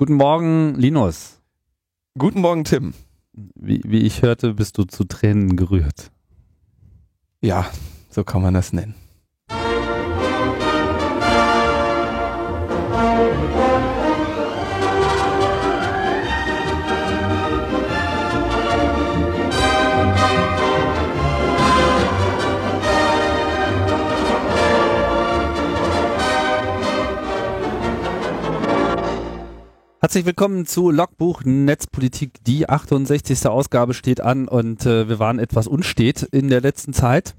Guten Morgen, Linus. Guten Morgen, Tim. Wie, wie ich hörte, bist du zu Tränen gerührt. Ja, so kann man das nennen. Herzlich willkommen zu Logbuch Netzpolitik. Die 68. Ausgabe steht an und äh, wir waren etwas unstet in der letzten Zeit.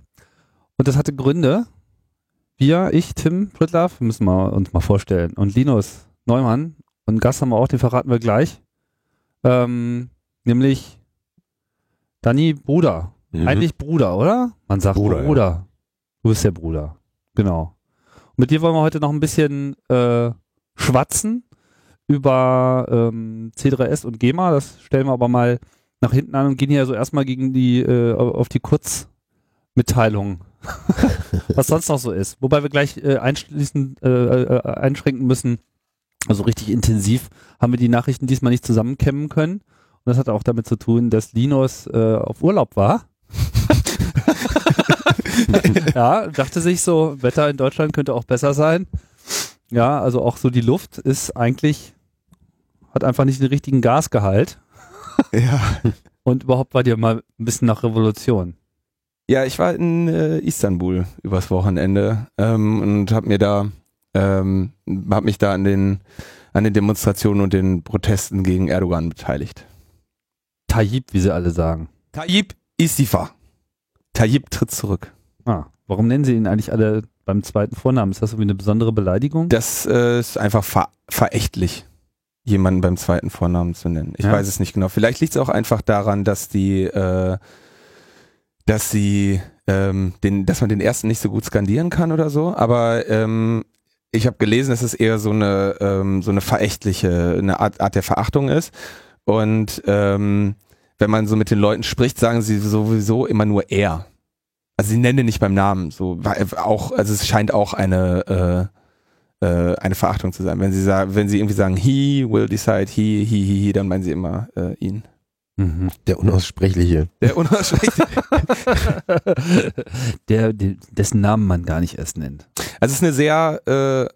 Und das hatte Gründe. Wir, ich, Tim Prittlaff, müssen wir uns mal vorstellen. Und Linus Neumann. Und Gast haben wir auch, den verraten wir gleich. Ähm, nämlich Dani Bruder. Mhm. Eigentlich Bruder, oder? Man sagt Bruder. Bruder, Bruder. Du bist der Bruder. Genau. Und mit dir wollen wir heute noch ein bisschen äh, schwatzen über ähm, C3S und GEMA. Das stellen wir aber mal nach hinten an und gehen hier so erstmal gegen die äh, auf die Kurzmitteilung, was sonst noch so ist. Wobei wir gleich äh, einschließen, äh, äh, einschränken müssen. Also richtig intensiv haben wir die Nachrichten diesmal nicht zusammenkämmen können. Und das hat auch damit zu tun, dass Linus äh, auf Urlaub war. ja, dachte sich so, Wetter in Deutschland könnte auch besser sein. Ja, also auch so die Luft ist eigentlich, hat einfach nicht den richtigen Gasgehalt. Ja. Und überhaupt war dir mal ein bisschen nach Revolution. Ja, ich war in äh, Istanbul übers Wochenende ähm, und habe mir da, ähm, habe mich da an den an den Demonstrationen und den Protesten gegen Erdogan beteiligt. Tayyip, wie sie alle sagen. Tayyip Istifa. Tayyip tritt zurück. Ah, warum nennen sie ihn eigentlich alle beim zweiten Vornamen? Ist das irgendwie eine besondere Beleidigung? Das äh, ist einfach ver verächtlich, jemanden beim zweiten Vornamen zu nennen. Ich Ja. weiß es nicht genau. Vielleicht liegt es auch einfach daran, dass die, äh, dass sie, ähm, den, dass man den ersten nicht so gut skandieren kann oder so. Aber ähm, ich habe gelesen, dass es eher so eine, ähm, so eine verächtliche, eine Art, Art der Verachtung ist. Und ähm, wenn man so mit den Leuten spricht, sagen sie sowieso immer nur er. Also sie nennen nicht beim Namen. So auch, also es scheint auch eine äh, äh, eine Verachtung zu sein. Wenn sie sagen, wenn sie irgendwie sagen, he will decide, he, he, he, he dann meinen sie immer äh, ihn. Mhm. Der Unaussprechliche. Der unaussprechliche. Der, der, dessen Namen man gar nicht erst nennt. Also es ist eine sehr, äh,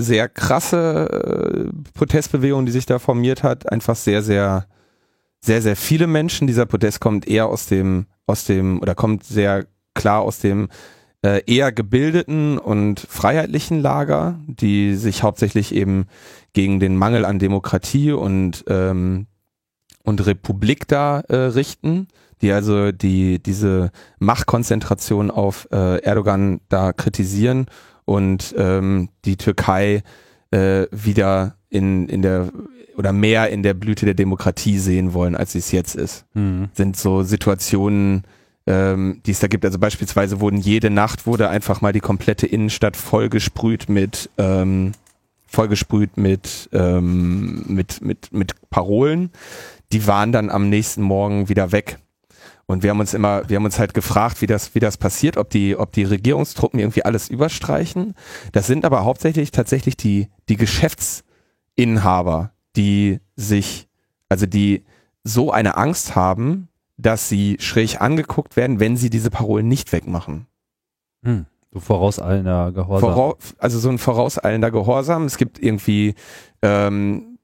sehr krasse äh, Protestbewegung, die sich da formiert hat. Einfach sehr, sehr, sehr, sehr viele Menschen. Dieser Protest kommt eher aus dem, aus dem, oder kommt sehr klar aus dem äh, eher gebildeten und freiheitlichen Lager, die sich hauptsächlich eben gegen den Mangel an Demokratie und ähm, und Republik da äh, richten, die also die diese Machtkonzentration auf äh, Erdogan da kritisieren und ähm, die Türkei äh, wieder in in der oder mehr in der Blüte der Demokratie sehen wollen, als sie es jetzt ist. Mhm. Sind so Situationen, ähm, die es da gibt. Also beispielsweise wurden jede Nacht wurde einfach mal die komplette Innenstadt vollgesprüht mit ähm, vollgesprüht mit ähm, mit mit mit Parolen. Die waren dann am nächsten Morgen wieder weg. Und wir haben uns immer, wir haben uns halt gefragt, wie das, wie das passiert, ob die, ob die Regierungstruppen irgendwie alles überstreichen. Das sind aber hauptsächlich tatsächlich die, die Geschäftsinhaber, die sich, also die so eine Angst haben, dass sie schräg angeguckt werden, wenn sie diese Parolen nicht wegmachen. Hm. So vorauseilender Gehorsam. Vorau also so ein vorauseilender Gehorsam. Es gibt irgendwie, ähm,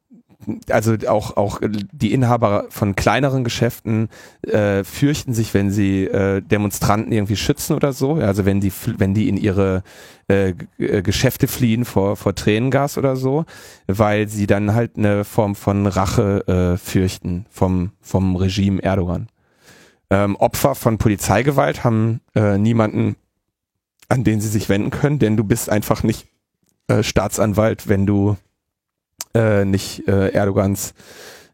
also auch, auch die Inhaber von kleineren Geschäften äh, fürchten sich, wenn sie äh, Demonstranten irgendwie schützen oder so. Also wenn die, wenn die in ihre äh, äh, Geschäfte fliehen vor, vor Tränengas oder so, weil sie dann halt eine Form von Rache äh, fürchten vom, vom Regime Erdogan. Ähm, Opfer von Polizeigewalt haben äh, niemanden an den sie sich wenden können, denn du bist einfach nicht äh, Staatsanwalt, wenn du äh, nicht äh, Erdogans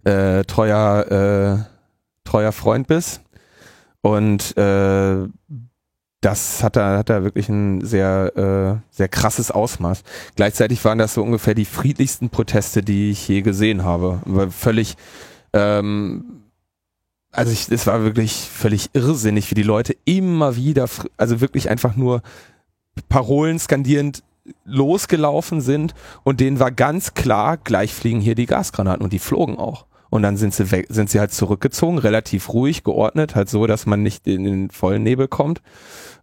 äh, treuer, äh, treuer Freund bist. Und das hat da, hat da wirklich ein sehr, sehr krasses Ausmaß. Gleichzeitig waren das so ungefähr die friedlichsten Proteste, die ich je gesehen habe. Völlig, ähm, also ich, es war wirklich völlig irrsinnig, wie die Leute immer wieder, also wirklich einfach nur Parolen skandierend losgelaufen sind und denen war ganz klar, gleich fliegen hier die Gasgranaten und die flogen auch. Und dann sind sie weg, sind sie halt zurückgezogen, relativ ruhig, geordnet, halt so, dass man nicht in den vollen Nebel kommt,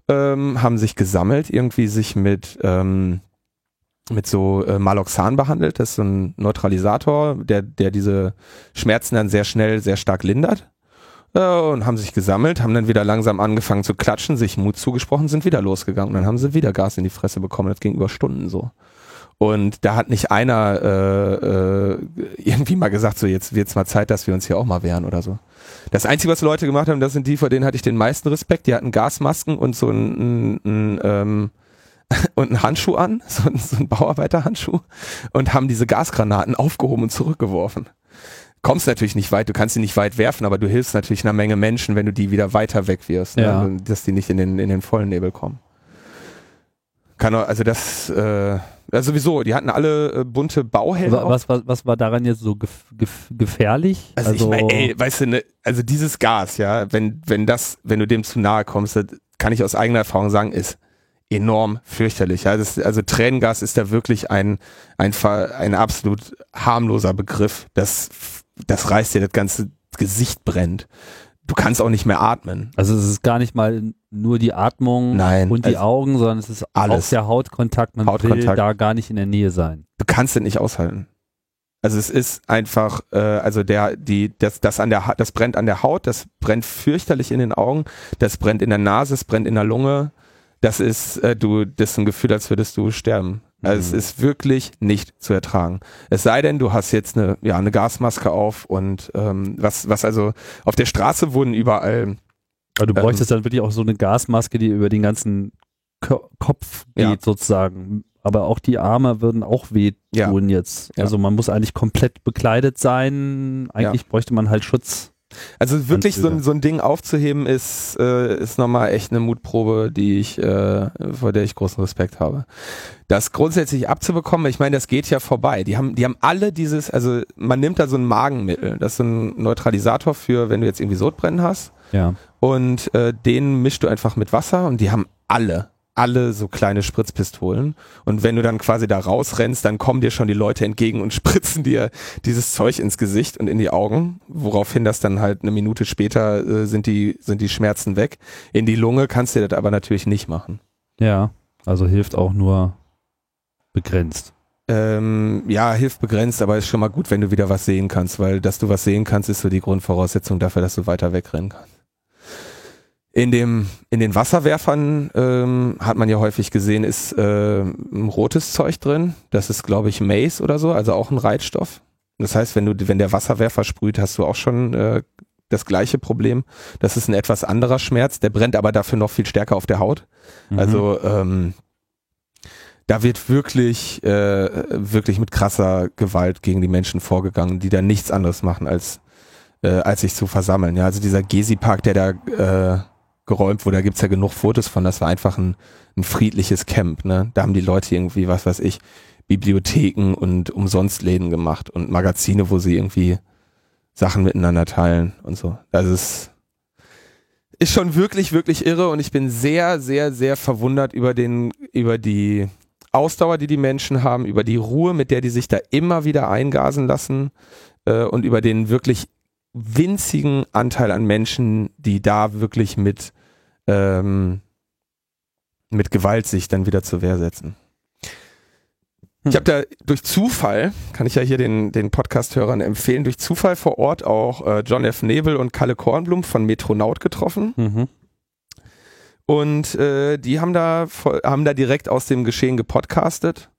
ähm, haben sich gesammelt, irgendwie sich mit, ähm, mit so äh, Maloxan behandelt. Das ist so ein Neutralisator, der, der diese Schmerzen dann sehr schnell, sehr stark lindert. Äh, und haben sich gesammelt, haben dann wieder langsam angefangen zu klatschen, sich Mut zugesprochen, sind wieder losgegangen. Und dann haben sie wieder Gas in die Fresse bekommen. Das ging über Stunden so. Und da hat nicht einer äh, äh, irgendwie mal gesagt, so jetzt wird's mal Zeit, dass wir uns hier auch mal wehren oder so. Das Einzige, was Leute gemacht haben, das sind die, vor denen hatte ich den meisten Respekt. Die hatten Gasmasken und so ein, ein, ein ähm, und einen Handschuh an, so, so ein Bauarbeiterhandschuh und haben diese Gasgranaten aufgehoben und zurückgeworfen. Kommst natürlich nicht weit, du kannst sie nicht weit werfen, aber du hilfst natürlich einer Menge Menschen, wenn du die wieder weiter wegwirfst, ne? Ja. ne? dass die nicht in den, in den vollen Nebel kommen. Kann auch, also das, äh, also sowieso, die hatten alle äh, bunte Bauhelme. Was, was, was war daran jetzt so gef gef gefährlich? Also, ich meine, ey, weißt du, ne, also dieses Gas, ja, wenn, wenn das, wenn du dem zu nahe kommst, das kann ich aus eigener Erfahrung sagen, ist enorm fürchterlich. Ja. Das, also Tränengas ist da wirklich ein, ein, ein absolut harmloser Begriff. Das, das reißt dir das ganze Gesicht brennt. Du kannst auch nicht mehr atmen. Also es ist gar nicht mal nur die Atmung Nein, und die also Augen, sondern es ist alles. auch der Hautkontakt. Man will Hautkontakt. da gar nicht in der Nähe sein. Du kannst es nicht aushalten. Also es ist einfach, äh, also der, die, das, das an der, Ha- das brennt an der Haut, das brennt fürchterlich in den Augen, das brennt in der Nase, es brennt in der Lunge. Das ist, äh, du, das ist ein Gefühl, als würdest du sterben. Also es Mhm. ist wirklich nicht zu ertragen. Es sei denn, du hast jetzt eine, ja, eine Gasmaske auf und ähm, was, was also auf der Straße wurden überall Aber du Ähm. bräuchtest dann wirklich auch so eine Gasmaske, die über den ganzen Ko Kopf geht Ja. sozusagen. Aber auch die Arme würden auch wehtun jetzt. Ja. Also man muss eigentlich komplett bekleidet sein. Eigentlich bräuchte man halt Schutz. Also wirklich so, ein- Anzüge. so ein Ding aufzuheben ist, äh, ist nochmal echt eine Mutprobe, die ich, äh, vor der ich großen Respekt habe. Das grundsätzlich abzubekommen, ich meine, das geht ja vorbei. Die haben, die haben alle dieses, also man nimmt da so ein Magenmittel, das ist so ein Neutralisator für, wenn du jetzt irgendwie Sodbrennen hast Ja. und äh, den mischst du einfach mit Wasser und die haben alle, alle so kleine Spritzpistolen und wenn du dann quasi da rausrennst, dann kommen dir schon die Leute entgegen und spritzen dir dieses Zeug ins Gesicht und in die Augen, woraufhin das dann halt eine Minute später äh, sind die sind die Schmerzen weg. In die Lunge kannst du das aber natürlich nicht machen. Ja. Also hilft auch nur begrenzt. Ähm, ja, hilft begrenzt, aber ist schon mal gut, wenn du wieder was sehen kannst, weil dass du was sehen kannst, ist so die Grundvoraussetzung dafür, dass du weiter wegrennen kannst. In dem, in den Wasserwerfern ähm, hat man ja häufig gesehen, ist äh, ein rotes Zeug drin. Das ist, glaube ich, Mace oder so, also auch ein Reizstoff. Das heißt, wenn du, wenn der Wasserwerfer sprüht, hast du auch schon äh, das gleiche Problem. Das ist ein etwas anderer Schmerz, der brennt aber dafür noch viel stärker auf der Haut. Mhm. Also ähm, da wird wirklich, äh, wirklich mit krasser Gewalt gegen die Menschen vorgegangen, die da nichts anderes machen, als, äh, als sich zu versammeln. Ja, also dieser Gezi-Park, der da äh, geräumt wurde, da gibt's ja genug Fotos von, das war einfach ein, ein friedliches Camp. Ne? Da haben die Leute irgendwie, was weiß ich, Bibliotheken und Umsonstläden gemacht und Magazine, wo sie irgendwie Sachen miteinander teilen und so. Das ist, ist schon wirklich, wirklich irre und ich bin sehr, sehr, sehr verwundert über den, über die Ausdauer, die die Menschen haben, über die Ruhe, mit der die sich da immer wieder eingasen lassen äh, und über den wirklich winzigen Anteil an Menschen, die da wirklich mit, ähm, mit Gewalt sich dann wieder zur Wehr setzen. Ich habe da durch Zufall, kann ich ja hier den, den Podcast-Hörern empfehlen, durch Zufall vor Ort auch äh, John F. Nebel und Kalle Kornblum von Metronaut getroffen. Mhm. Und äh, die haben da haben da direkt aus dem Geschehen gepodcastet.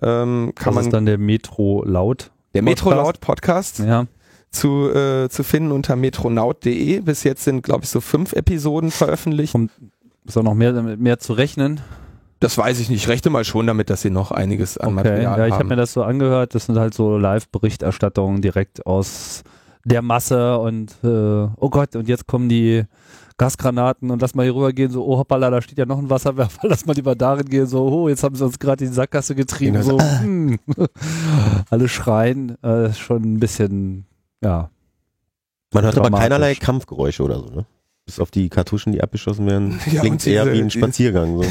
Ähm, kann Das man ist dann der Metro laut. der Podcast? Metronaut Podcast Ja. Zu, äh, zu finden unter metronaut.de. Bis jetzt sind, glaube ich, so fünf Episoden veröffentlicht. Ist auch noch mehr, mehr zu rechnen. Das weiß ich nicht. Ich rechne mal schon damit, dass sie noch einiges an Okay, Material ja, ich habe haben. mir das so angehört. Das sind halt so Live-Berichterstattungen direkt aus der Masse und äh, oh Gott, und jetzt kommen die Gasgranaten und lass mal hier rüber gehen, so, oh hoppala, da steht ja noch ein Wasserwerfer, lass mal lieber darin gehen, so, oh, jetzt haben sie uns gerade in die Sackgasse getrieben, Genau so, hm. alle schreien, äh, ist schon ein bisschen, ja, Man hört aber keinerlei Kampfgeräusche oder so, ne? Bis auf die Kartuschen, die abgeschossen werden, Ja, klingt diese- eher wie ein Spaziergang. So.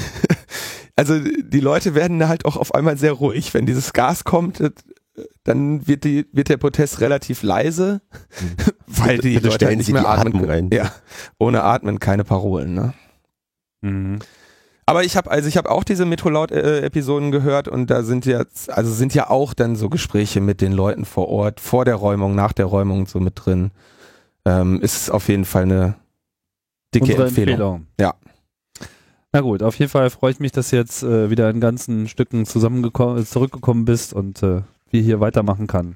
also die Leute werden halt auch auf einmal sehr ruhig. Wenn dieses Gas kommt, äh, dann wird, die, wird der Protest relativ leise, weil die Bitte Leute stellen halt nicht Sie mehr die atmen Atmung können. ein. Ja, ohne Atmen keine Parolen. Ne? Mhm. Aber ich habe also ich habe auch diese Metrolaut-Episoden gehört und da sind jetzt also sind ja auch dann so Gespräche mit den Leuten vor Ort vor der Räumung, nach der Räumung so mit drin. Ähm, ist auf jeden Fall eine dicke Unsere Empfehlung. Ja. Na gut, auf jeden Fall freue ich mich, dass du jetzt äh, wieder in ganzen Stücken zusammengekommen, zurückgekommen bist und äh, wir hier weitermachen kann.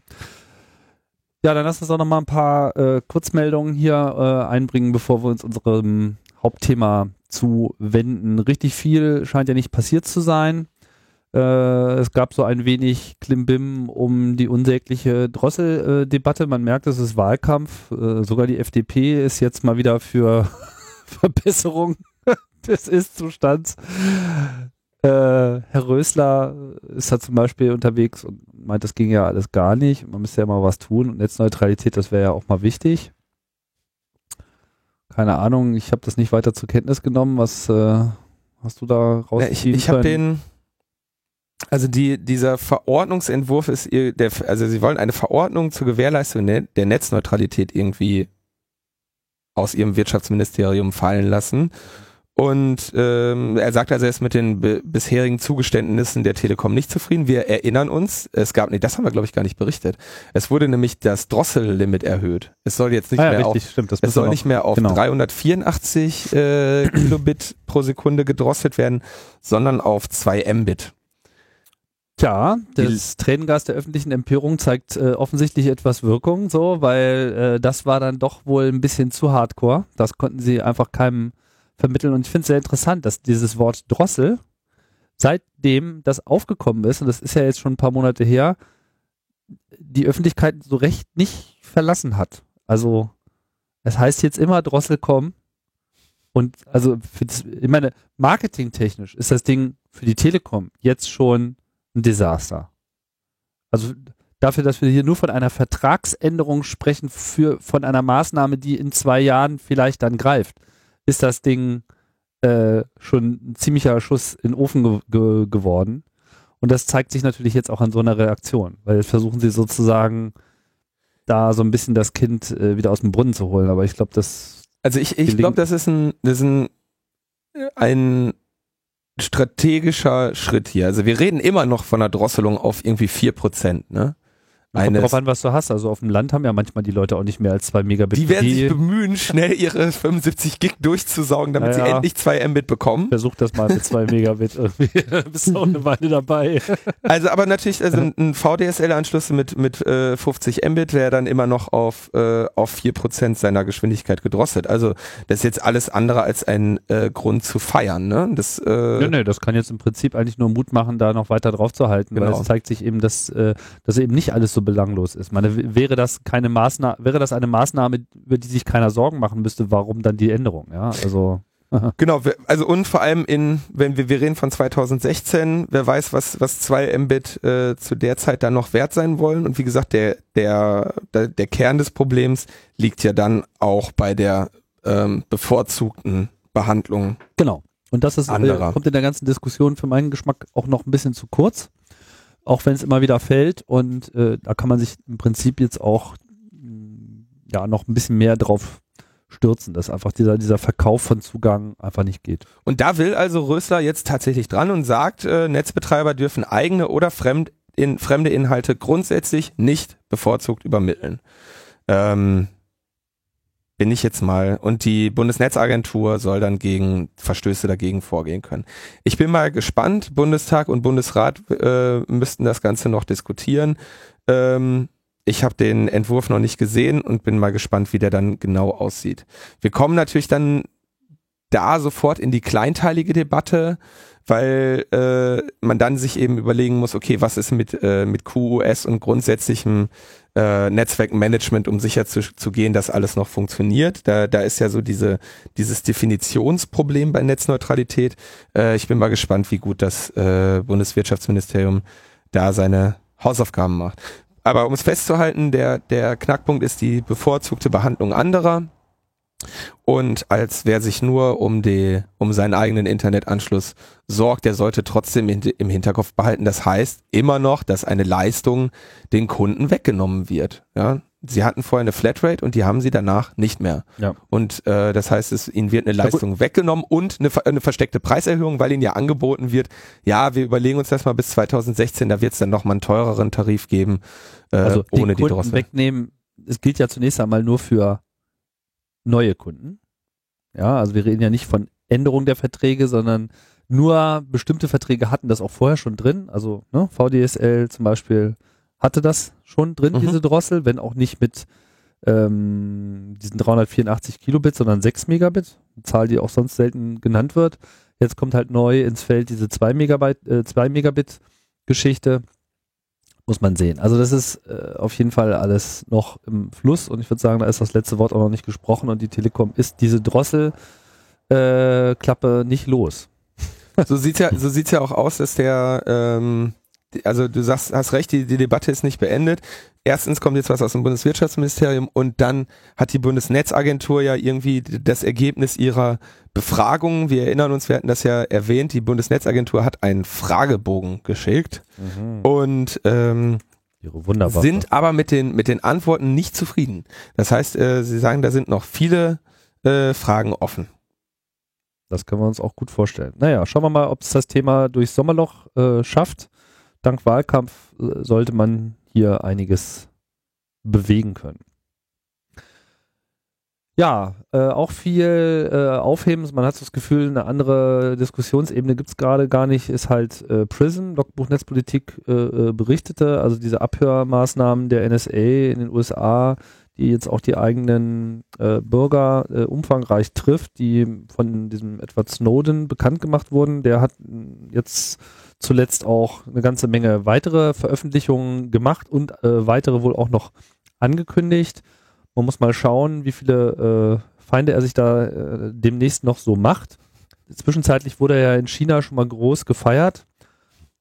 Ja, dann lass uns auch noch mal ein paar äh, Kurzmeldungen hier äh, einbringen, bevor wir uns unserem Hauptthema zuwenden. Richtig viel scheint ja nicht passiert zu sein. Äh, es gab so ein wenig Klimbim um die unsägliche Drossel-Debatte. Man merkt, es ist Wahlkampf. Äh, sogar die FDP ist jetzt mal wieder für Verbesserung des Ist-Zustands. Äh, Herr Rösler ist da zum Beispiel unterwegs und meint, das ging ja alles gar nicht. Man müsste ja mal was tun und Netzneutralität, das wäre ja auch mal wichtig. Keine Ahnung, ich habe das nicht weiter zur Kenntnis genommen. Was äh, hast du da Ja, rausgezogen? ich ich habe den also die, dieser Verordnungsentwurf ist ihr, der, also sie wollen eine Verordnung zur Gewährleistung der Netzneutralität irgendwie aus ihrem Wirtschaftsministerium fallen lassen. Und ähm, er sagt also, er ist mit den bisherigen Zugeständnissen der Telekom nicht zufrieden. Wir erinnern uns, es gab, nee, das haben wir glaube ich gar nicht berichtet. Es wurde nämlich das Drossellimit erhöht. Es soll jetzt nicht ah, ja, mehr auf richtig, stimmt. Das es soll noch- nicht mehr auf genau. 384 äh, Kilobit pro Sekunde gedrosselt werden, sondern auf 2 Mbit. Tja, das Tränengas der öffentlichen Empörung zeigt äh, offensichtlich etwas Wirkung, so, weil äh, das war dann doch wohl ein bisschen zu hardcore. Das konnten sie einfach keinem vermitteln. Und ich finde es sehr interessant, dass dieses Wort Drossel, seitdem das aufgekommen ist, und das ist ja jetzt schon ein paar Monate her, die Öffentlichkeit so recht nicht verlassen hat. Also es heißt jetzt immer Drosselcom. Und also das, ich meine, marketingtechnisch ist das Ding für die Telekom jetzt schon ein Desaster. Also dafür, dass wir hier nur von einer Vertragsänderung sprechen für von einer Maßnahme, die in zwei Jahren vielleicht dann greift, ist das Ding äh, schon ein ziemlicher Schuss in den Ofen ge ge geworden. Und das zeigt sich natürlich jetzt auch an so einer Reaktion, weil jetzt versuchen sie sozusagen da so ein bisschen das Kind äh, wieder aus dem Brunnen zu holen. Aber ich glaube, das Also ich, ich glaube, das ist ein, das ist ein, ein strategischer Schritt hier. Also wir reden immer noch von einer Drosselung auf irgendwie 4%, ne? Kommt drauf an, was du hast. Also auf dem Land haben ja manchmal die Leute auch nicht mehr als zwei Megabit. Die werden sich bemühen, schnell ihre 75 Gig durchzusaugen, damit sie Naja. endlich 2 Mbit bekommen. Versuch das mal mit zwei Megabit irgendwie. Bist auch eine Weile dabei. Also aber natürlich, also ein- VDSL-Anschluss mit, mit äh, 50 Mbit wäre dann immer noch auf, äh, auf 4% seiner Geschwindigkeit gedrosselt. Also das ist jetzt alles andere als ein äh, Grund zu feiern. Ne? Das, äh, Nee, nee, das kann jetzt im Prinzip eigentlich nur Mut machen, da noch weiter drauf zu halten, weil Genau. es zeigt sich eben, dass, äh, dass eben nicht alles so belanglos ist. Meine, wäre das keine Maßnahme, wäre das eine Maßnahme, über die sich keiner Sorgen machen müsste, warum dann die Änderung? Ja, also Genau, also und vor allem in, wenn wir, wir reden von 2016, wer weiß, was, was 2 Mbit äh, zu der Zeit dann noch wert sein wollen. Und wie gesagt, der, der, der, der Kern des Problems liegt ja dann auch bei der ähm, bevorzugten Behandlung. Genau. Und das ist, äh, kommt in der ganzen Diskussion für meinen Geschmack auch noch ein bisschen zu kurz, auch wenn es immer wieder fällt. Und äh, da kann man sich im Prinzip jetzt auch mh, ja noch ein bisschen mehr drauf stürzen, dass einfach dieser, dieser Verkauf von Zugang einfach nicht geht. Und da will also Rösler jetzt tatsächlich dran und sagt, äh, Netzbetreiber dürfen eigene oder fremd in, fremde Inhalte grundsätzlich nicht bevorzugt übermitteln. Ähm, bin ich jetzt mal. Und die Bundesnetzagentur soll dann gegen Verstöße dagegen vorgehen können. Ich bin mal gespannt. Bundestag und Bundesrat äh, müssten das Ganze noch diskutieren. Ähm, ich habe den Entwurf noch nicht gesehen und bin mal gespannt, wie der dann genau aussieht. Wir kommen natürlich dann da sofort in die kleinteilige Debatte, weil äh, man dann sich eben überlegen muss, okay, was ist mit, äh, mit QoS und grundsätzlichem äh, Netzwerkmanagement, um sicher zu, zu gehen, dass alles noch funktioniert. Da, da ist ja so diese, dieses Definitionsproblem bei Netzneutralität. Äh, ich bin mal gespannt, wie gut das äh, Bundeswirtschaftsministerium da seine Hausaufgaben macht. Aber um es festzuhalten, der, der Knackpunkt ist die bevorzugte Behandlung anderer. Und als wer sich nur um die, um seinen eigenen Internetanschluss sorgt, der sollte trotzdem im Hinterkopf behalten. Das heißt immer noch, dass eine Leistung den Kunden weggenommen wird. Ja, sie hatten vorher eine Flatrate und die haben sie danach nicht mehr. Ja. Und äh, das heißt, es ihnen wird eine Leistung weggenommen und eine, eine versteckte Preiserhöhung, weil ihnen ja angeboten wird, ja, wir überlegen uns das mal bis 2016, da wird es dann nochmal einen teureren Tarif geben, äh, Also ohne den die Kunden Drossel. wegnehmen, es gilt ja zunächst einmal nur für neue Kunden. Ja, also wir reden ja nicht von Änderung der Verträge, sondern nur bestimmte Verträge hatten das auch vorher schon drin. Also ne, VDSL zum Beispiel hatte das schon drin, Mhm. diese Drossel, wenn auch nicht mit ähm, diesen 384 Kilobit, sondern 6 Megabit, eine Zahl, die auch sonst selten genannt wird. Jetzt kommt halt neu ins Feld diese 2 Megabyte, äh, 2 Megabit Geschichte. Muss man sehen. Also das ist äh, auf jeden Fall alles noch im Fluss und ich würde sagen, da ist das letzte Wort auch noch nicht gesprochen und die Telekom ist diese Drosselklappe äh, nicht los. So sieht's ja, so sieht's ja auch aus, dass der, ähm, also du sagst, hast recht, die, die Debatte ist nicht beendet. Erstens kommt jetzt was aus dem Bundeswirtschaftsministerium und dann hat die Bundesnetzagentur ja irgendwie das Ergebnis ihrer Befragung. Wir erinnern uns, wir hatten das ja erwähnt, die Bundesnetzagentur hat einen Fragebogen geschickt und ähm, sind aber mit den, mit den Antworten nicht zufrieden. Das heißt, äh, sie sagen, da sind noch viele äh, Fragen offen. Das können wir uns auch gut vorstellen. Naja, schauen wir mal, ob es das Thema durchs Sommerloch äh, schafft. Dank Wahlkampf äh, sollte man hier einiges bewegen können. Ja, äh, auch viel äh, Aufhebens. Man hat so das Gefühl, eine andere Diskussionsebene gibt's gerade gar nicht, ist halt äh, Prison, Logbuch Netzpolitik äh, äh, berichtete, also diese Abhörmaßnahmen der NSA in den USA, die jetzt auch die eigenen äh, Bürger äh, umfangreich trifft, die von diesem Edward Snowden bekannt gemacht wurden. Der hat mh, jetzt zuletzt auch eine ganze Menge weitere Veröffentlichungen gemacht und äh, weitere wohl auch noch angekündigt. Man muss mal schauen, wie viele äh, Feinde er sich da äh, demnächst noch so macht. Zwischenzeitlich wurde er ja in China schon mal groß gefeiert.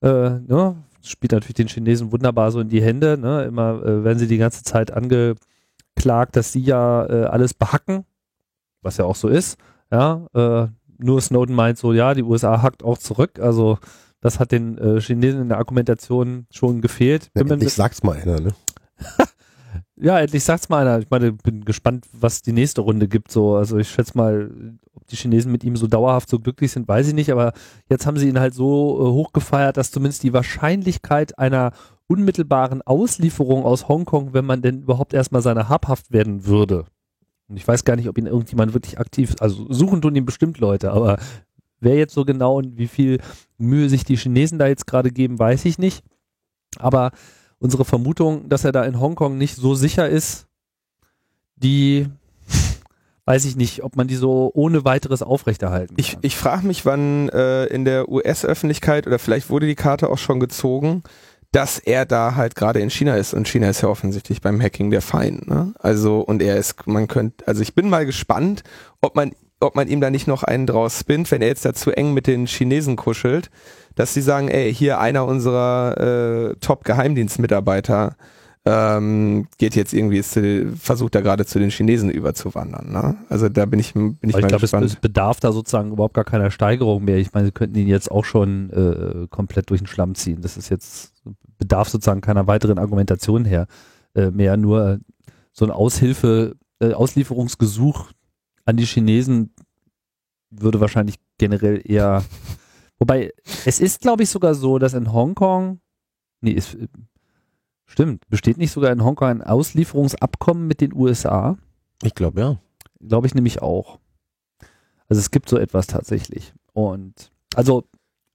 Äh, ne? Spielt natürlich den Chinesen wunderbar so in die Hände. Ne? Immer äh, werden sie die ganze Zeit angeklagt, dass sie ja äh, alles behacken, was ja auch so ist. Ja, äh, nur Snowden meint so, ja, die USA hackt auch zurück. Also das hat den äh, Chinesen in der Argumentation schon gefehlt. Ja, endlich sagt's mal einer, ne? ja, endlich sagt's mal einer. Ich meine, bin gespannt, was die nächste Runde gibt. So, also ich schätze mal, ob die Chinesen mit ihm so dauerhaft so glücklich sind, weiß ich nicht. Aber jetzt haben sie ihn halt so äh, hochgefeiert, dass zumindest die Wahrscheinlichkeit einer unmittelbaren Auslieferung aus Hongkong, wenn man denn überhaupt erstmal seiner habhaft werden würde. Und ich weiß gar nicht, ob ihn irgendjemand wirklich aktiv, also suchen tun ihn bestimmt Leute, aber wer jetzt so genau und wie viel Mühe sich die Chinesen da jetzt gerade geben, weiß ich nicht. Aber unsere Vermutung, dass er da in Hongkong nicht so sicher ist, die weiß ich nicht, ob man die so ohne weiteres aufrechterhalten Ich, kann. ich frage mich, wann äh, in der US-Öffentlichkeit oder vielleicht wurde die Karte auch schon gezogen, dass er da halt gerade in China ist und China ist ja offensichtlich beim Hacking der Feind. Ne? Also und er ist, man könnte, also ich bin mal gespannt, ob man, ob man ihm da nicht noch einen draus spinnt, wenn er jetzt da zu eng mit den Chinesen kuschelt, dass sie sagen, ey, hier einer unserer äh, Top-Geheimdienstmitarbeiter ähm, geht jetzt irgendwie, ist, versucht da gerade zu den Chinesen überzuwandern. Ne? Also da bin ich, bin ich Aber mal ich glaube, es, gespannt. es bedarf da sozusagen überhaupt gar keiner Steigerung mehr. Ich meine, sie könnten ihn jetzt auch schon äh, komplett durch den Schlamm ziehen. Das ist jetzt, bedarf sozusagen keiner weiteren Argumentation her. Äh, mehr nur so ein Aushilfe, äh, Auslieferungsgesuch an die Chinesen würde wahrscheinlich generell eher. Wobei, es ist, glaube ich, sogar so, dass in Hongkong, nee, es, äh, stimmt, besteht nicht sogar in Hongkong ein Auslieferungsabkommen mit den USA? Ich glaube, ja. Glaube ich nämlich auch. Also es gibt so etwas tatsächlich. Und also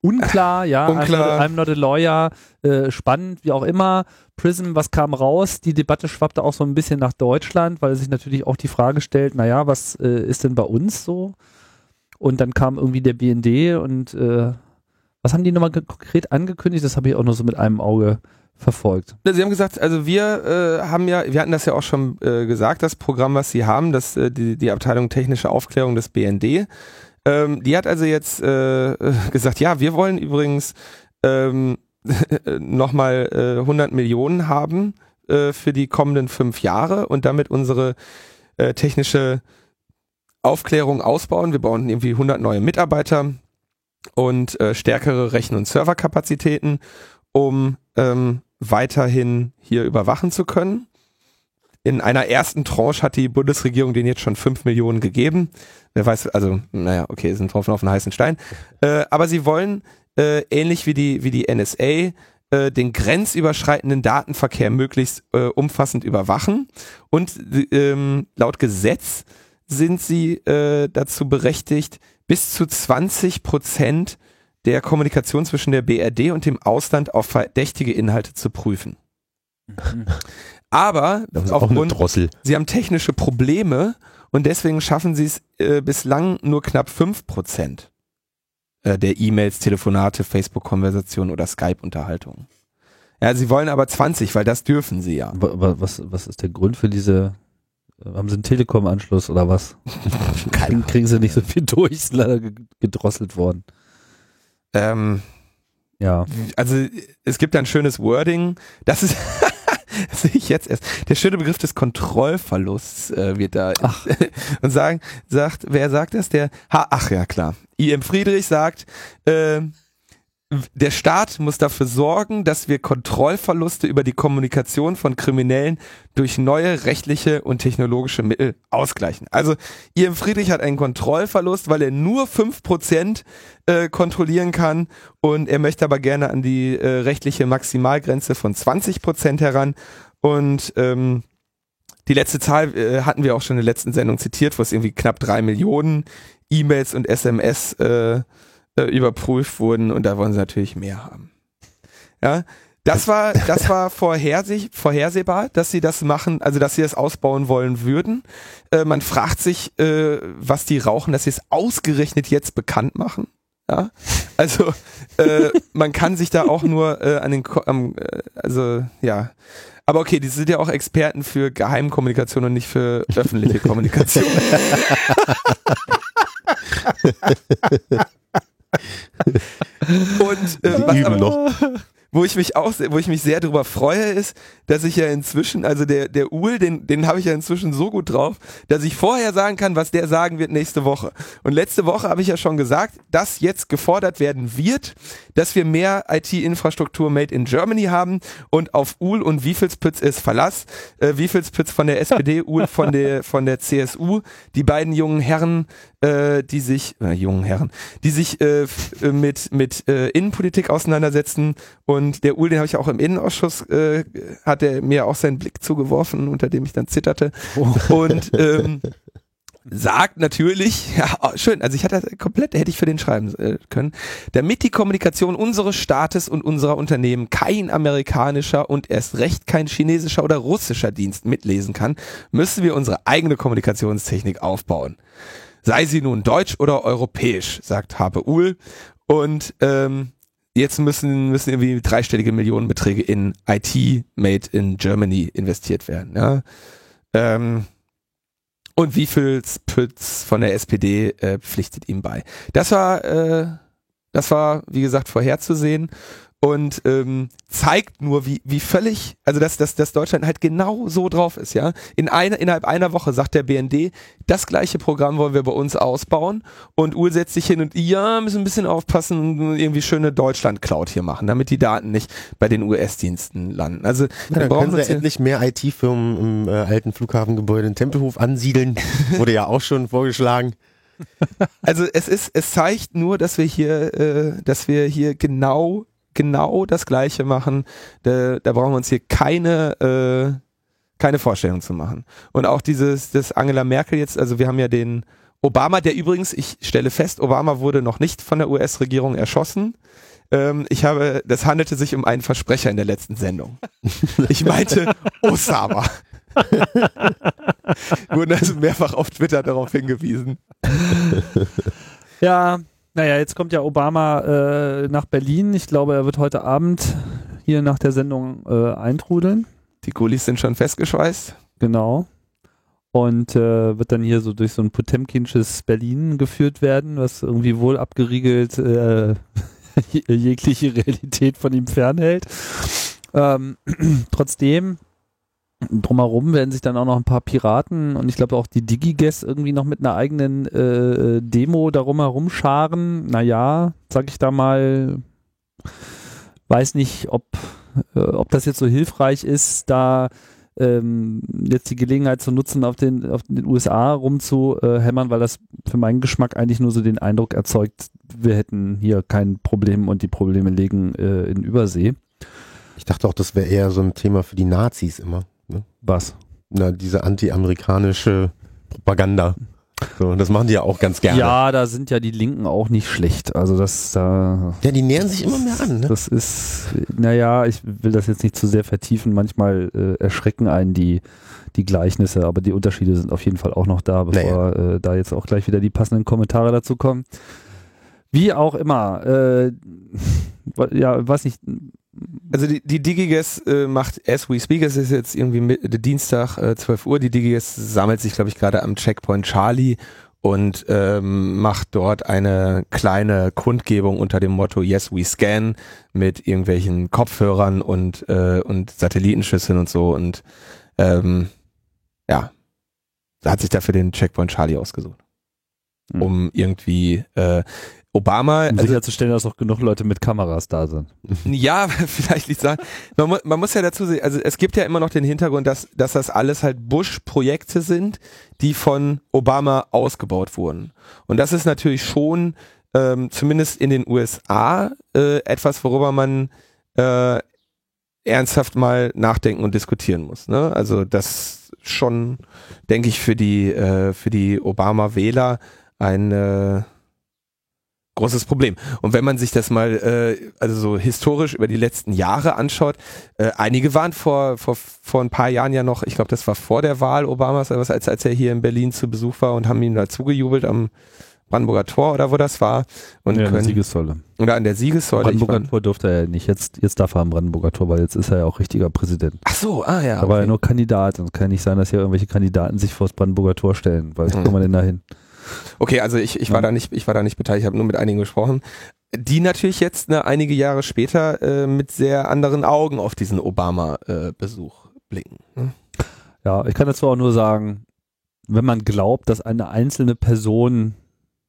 unklar, ja, Unklar. I'm, not, I'm not a lawyer, äh, spannend, wie auch immer. Prism, was kam raus? Die Debatte schwappte auch so ein bisschen nach Deutschland, weil sich natürlich auch die Frage stellt, naja, was äh, ist denn bei uns so? Und dann kam irgendwie der BND und äh, was haben die nochmal konkret angekündigt? Das habe ich auch nur so mit einem Auge verfolgt. Sie haben gesagt, also wir äh, haben ja, wir hatten das ja auch schon äh, gesagt, das Programm, was Sie haben, das äh, die, die Abteilung technische Aufklärung des BND, ähm, die hat also jetzt äh, äh, gesagt, ja, wir wollen übrigens ähm, nochmal äh, 100 Millionen haben äh, für die kommenden fünf Jahre und damit unsere äh, technische Aufklärung ausbauen. Wir bauen irgendwie 100 neue Mitarbeiter und äh, stärkere Rechen- und Serverkapazitäten, um ähm, weiterhin hier überwachen zu können. In einer ersten Tranche hat die Bundesregierung denen jetzt schon 5 Millionen gegeben. Wer weiß, also, naja, okay, sind drauf auf einen heißen Stein. Äh, aber sie wollen, äh, ähnlich wie die, wie die NSA, äh, den grenzüberschreitenden Datenverkehr möglichst äh, umfassend überwachen. Und ähm, laut Gesetz sind sie äh, dazu berechtigt, bis zu 20 Prozent der Kommunikation zwischen der BRD und dem Ausland auf verdächtige Inhalte zu prüfen. Mhm. Aber auch aufgrund, sie haben technische Probleme und deswegen schaffen sie es äh, bislang nur knapp 5 Prozent äh, der E-Mails, Telefonate, Facebook-Konversationen oder Skype-Unterhaltungen. Ja, sie wollen aber 20, weil das dürfen sie ja. Wa- Was, was ist der Grund für diese, äh, haben sie einen Telekom-Anschluss oder was? Kriegen, kriegen sie nicht so viel durch, ist leider ge- gedrosselt worden. Ähm, Ja. also es gibt ein schönes Wording, das ist sehe ich jetzt erst. Der schöne Begriff des Kontrollverlusts äh, wird da Ach. und sagen sagt wer sagt das der ha, ach ja klar I.M. Friedrich sagt äh, der Staat muss dafür sorgen, dass wir Kontrollverluste über die Kommunikation von Kriminellen durch neue rechtliche und technologische Mittel ausgleichen. Also I.M. Friedrich hat einen Kontrollverlust, weil er nur 5% äh, kontrollieren kann und er möchte aber gerne an die äh, rechtliche Maximalgrenze von 20% heran und ähm, die letzte Zahl äh, hatten wir auch schon in der letzten Sendung zitiert, wo es irgendwie knapp drei Millionen E-Mails und SMS äh, äh, überprüft wurden und da wollen sie natürlich mehr haben. Ja, das war, das war vorherseh vorhersehbar, dass sie das machen, also dass sie das ausbauen wollen würden. Äh, man fragt sich, äh, was die rauchen, dass sie es ausgerechnet jetzt bekannt machen. Ja, also äh, man kann sich da auch nur äh, an den, Ko am, äh, also ja, aber okay, die sind ja auch Experten für Geheimkommunikation und nicht für öffentliche Kommunikation. und äh, was aber, noch. wo ich mich auch, sehr- wo ich mich sehr drüber freue, ist, dass ich ja inzwischen, also der der Uhl, den den habe ich ja inzwischen so gut drauf, dass ich vorher sagen kann, was der sagen wird nächste Woche. Und letzte Woche habe ich ja schon gesagt, dass jetzt gefordert werden wird, dass wir mehr IT-Infrastruktur made in Germany haben und auf Uhl und Wiefelspütz ist Verlass. Äh, Wiefelspütz von der SPD, Uhl von der von der CSU. Die beiden jungen Herren, äh, die sich äh, jungen Herren, die sich äh, äh, mit mit äh, Innenpolitik auseinandersetzen und der Uhl, den habe ich auch im Innenausschuss, äh, hat er mir auch seinen Blick zugeworfen, unter dem ich dann zitterte. Und ähm, sagt natürlich, ja, oh, schön, also ich hatte komplett, hätte ich für den schreiben äh, können, damit die Kommunikation unseres Staates und unserer Unternehmen kein amerikanischer und erst recht kein chinesischer oder russischer Dienst mitlesen kann, müssen wir unsere eigene Kommunikationstechnik aufbauen. Sei sie nun deutsch oder europäisch, sagt Habe Uhl. Und ähm, jetzt müssen, müssen irgendwie dreistellige Millionenbeträge in IT made in Germany investiert werden. Ja? Ähm, und wie viel Spitz von der SPD äh, pflichtet ihm bei. Das war, äh, das war, wie gesagt, vorherzusehen und ähm, zeigt nur, wie, wie völlig, also dass, dass, dass Deutschland halt genau so drauf ist, ja. In einer, innerhalb einer Woche sagt der BND, das gleiche Programm wollen wir bei uns ausbauen und Uhl setzt sich hin und ja, müssen ein bisschen aufpassen und irgendwie schöne Deutschland-Cloud hier machen, damit die Daten nicht bei den US-Diensten landen. Also Ja, wir dann brauchen sie hier- endlich mehr IT-Firmen im äh, alten Flughafengebäude in Tempelhof ansiedeln. Wurde ja auch schon vorgeschlagen. Also es ist, es zeigt nur, dass wir hier, äh, dass wir hier genau, genau das Gleiche machen. Da, da brauchen wir uns hier keine, äh, keine Vorstellung zu machen. Und auch dieses, das Angela Merkel jetzt, also wir haben ja den Obama, der übrigens, ich stelle fest, Obama wurde noch nicht von der US-Regierung erschossen. Ähm, ich habe, das handelte sich um einen Versprecher in der letzten Sendung. Ich meinte Osama. Wurden also mehrfach auf Twitter darauf hingewiesen. Ja, naja, jetzt kommt ja Obama äh, nach Berlin. Ich glaube, er wird heute Abend hier nach der Sendung äh, eintrudeln. Die Gulis sind schon festgeschweißt. Genau. Und äh, wird dann hier so durch so ein Potemkinsches Berlin geführt werden, was irgendwie wohl abgeriegelt äh, je- jegliche Realität von ihm fernhält. Ähm, trotzdem drumherum werden sich dann auch noch ein paar Piraten und ich glaube auch die Digiges irgendwie noch mit einer eigenen äh, Demo darum herum scharen. Naja, sag ich da mal, weiß nicht, ob, äh, ob das jetzt so hilfreich ist, da ähm, jetzt die Gelegenheit zu nutzen, auf den, auf den USA rumzuhämmern, weil das für meinen Geschmack eigentlich nur so den Eindruck erzeugt, wir hätten hier kein Problem und die Probleme liegen äh, in Übersee. Ich dachte auch, das wäre eher so ein Thema für die Nazis immer. Ne? Was? Na, diese anti-amerikanische Propaganda. So, das machen die ja auch ganz gerne. Ja, da sind ja die Linken auch nicht schlecht. Also das da. Ja, die nähern sich immer mehr an. Ne? Das ist, naja, ich will das jetzt nicht zu sehr vertiefen. Manchmal äh, erschrecken einen die, die Gleichnisse, aber die Unterschiede sind auf jeden Fall auch noch da, bevor naja. äh, da jetzt auch gleich wieder die passenden Kommentare dazu kommen. Wie auch immer, äh, ja, weiß nicht, also die, die DigiGuess äh, macht as we speak, es ist jetzt irgendwie mit, Dienstag äh, 12 Uhr, die DigiGuess sammelt sich, glaube ich, gerade am Checkpoint Charlie und ähm, macht dort eine kleine Kundgebung unter dem Motto Yes, we scan mit irgendwelchen Kopfhörern und, äh, und Satellitenschüsseln und so und ähm, ja, hat sich dafür den Checkpoint Charlie ausgesucht. Mhm. Um irgendwie äh, Obama. Um also, sicherzustellen, dass auch genug Leute mit Kameras da sind. Ja, vielleicht nicht sagen. Man, mu man muss ja dazu sehen, also es gibt ja immer noch den Hintergrund, dass, dass das alles halt Bush-Projekte sind, die von Obama ausgebaut wurden. Und das ist natürlich schon, ähm, zumindest in den USA, äh, etwas, worüber man äh, ernsthaft mal nachdenken und diskutieren muss. Ne? Also das schon, denke ich, für die, äh, für die Obama-Wähler ein äh, großes Problem. Und wenn man sich das mal äh, also so historisch über die letzten Jahre anschaut, äh, einige waren vor, vor, vor ein paar Jahren ja noch, ich glaube, das war vor der Wahl Obamas, als, als er hier in Berlin zu Besuch war und haben ihm dazu gejubelt am Brandenburger Tor oder wo das war. Und ja, können, an der Siegessäule. Oder an der Siegessäule. Brandenburger Tor durfte er ja nicht. Jetzt, jetzt darf er am Brandenburger Tor, weil jetzt ist er ja auch richtiger Präsident. Ach so, ah ja. Okay. Aber er nur Kandidat. Und kann nicht sein, dass hier irgendwelche Kandidaten sich vor das Brandenburger Tor stellen, weil hm. wo man denn da hin? Okay, also ich, ich war ja. da nicht, ich war da nicht beteiligt, ich habe nur mit einigen gesprochen, die natürlich jetzt ne, einige Jahre später äh, mit sehr anderen Augen auf diesen Obama-Besuch äh, blicken. Ne? Ja, ich kann dazu auch nur sagen, wenn man glaubt, dass eine einzelne Person,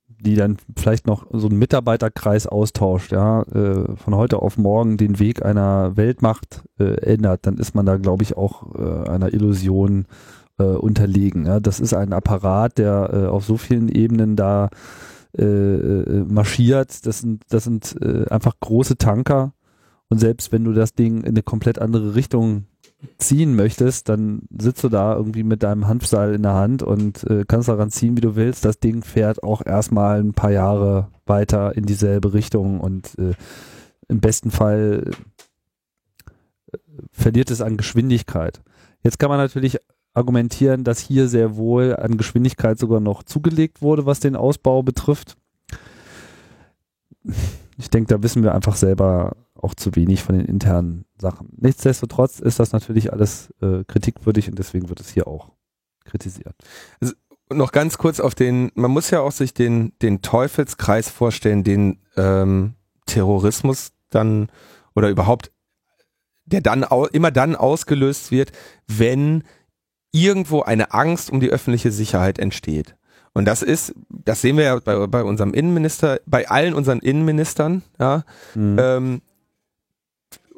die dann vielleicht noch so einen Mitarbeiterkreis austauscht, ja, äh, von heute auf morgen den Weg einer Weltmacht äh, ändert, dann ist man da, glaube ich, auch äh, einer Illusion äh, unterlegen. Ja? Das ist ein Apparat, der äh, auf so vielen Ebenen da äh, äh, marschiert. Das sind, das sind äh, einfach große Tanker. Und selbst wenn du das Ding in eine komplett andere Richtung ziehen möchtest, dann sitzt du da irgendwie mit deinem Hanfseil in der Hand und äh, kannst daran ziehen, wie du willst. Das Ding fährt auch erstmal ein paar Jahre weiter in dieselbe Richtung und äh, im besten Fall äh, verliert es an Geschwindigkeit. Jetzt kann man natürlich argumentieren, dass hier sehr wohl an Geschwindigkeit sogar noch zugelegt wurde, was den Ausbau betrifft. Ich denke, da wissen wir einfach selber auch zu wenig von den internen Sachen. Nichtsdestotrotz ist das natürlich alles äh, kritikwürdig und deswegen wird es hier auch kritisiert. Also noch ganz kurz auf den, man muss ja auch sich den, den Teufelskreis vorstellen, den ähm, Terrorismus dann oder überhaupt, der dann immer dann ausgelöst wird, wenn irgendwo eine Angst um die öffentliche Sicherheit entsteht. Und das ist, das sehen wir ja bei, bei unserem Innenminister, bei allen unseren Innenministern, ja, mhm. ähm,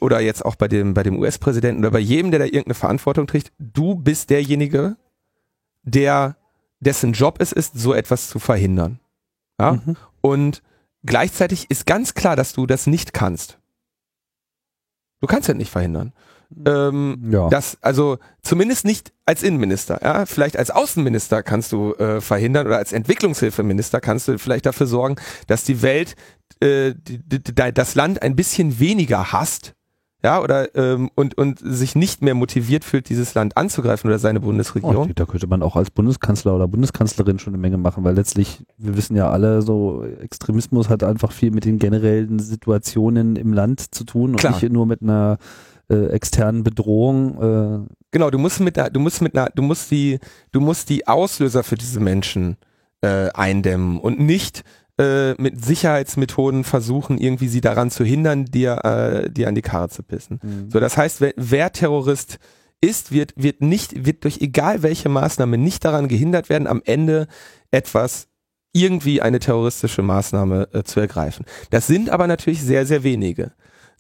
oder jetzt auch bei dem, bei dem US-Präsidenten oder bei jedem, der da irgendeine Verantwortung trägt, du bist derjenige, der, dessen Job es ist, so etwas zu verhindern. Ja? Mhm. Und gleichzeitig ist ganz klar, dass du das nicht kannst. Du kannst das nicht verhindern. Ähm, ja. Das, also zumindest nicht als Innenminister. Ja? Vielleicht als Außenminister kannst du äh, verhindern oder als Entwicklungshilfeminister kannst du vielleicht dafür sorgen, dass die Welt äh, die, die, das Land ein bisschen weniger hasst. Ja, oder ähm, und, und sich nicht mehr motiviert fühlt, dieses Land anzugreifen oder seine Bundesregierung. Oh, da könnte man auch als Bundeskanzler oder Bundeskanzlerin schon eine Menge machen, weil letztlich, wir wissen ja alle, so Extremismus hat einfach viel mit den generellen Situationen im Land zu tun und Klar. nicht nur mit einer äh, externen Bedrohung. Äh. Genau, du musst mit, du musst mit, einer, du musst die, du musst die Auslöser für diese Menschen äh, eindämmen und nicht äh, mit Sicherheitsmethoden versuchen, irgendwie sie daran zu hindern, dir, äh, dir an die Karre zu pissen. Mhm. So, das heißt, wer, wer Terrorist ist, wird, wird nicht, wird durch egal welche Maßnahme nicht daran gehindert werden, am Ende etwas irgendwie eine terroristische Maßnahme äh, zu ergreifen. Das sind aber natürlich sehr, sehr wenige.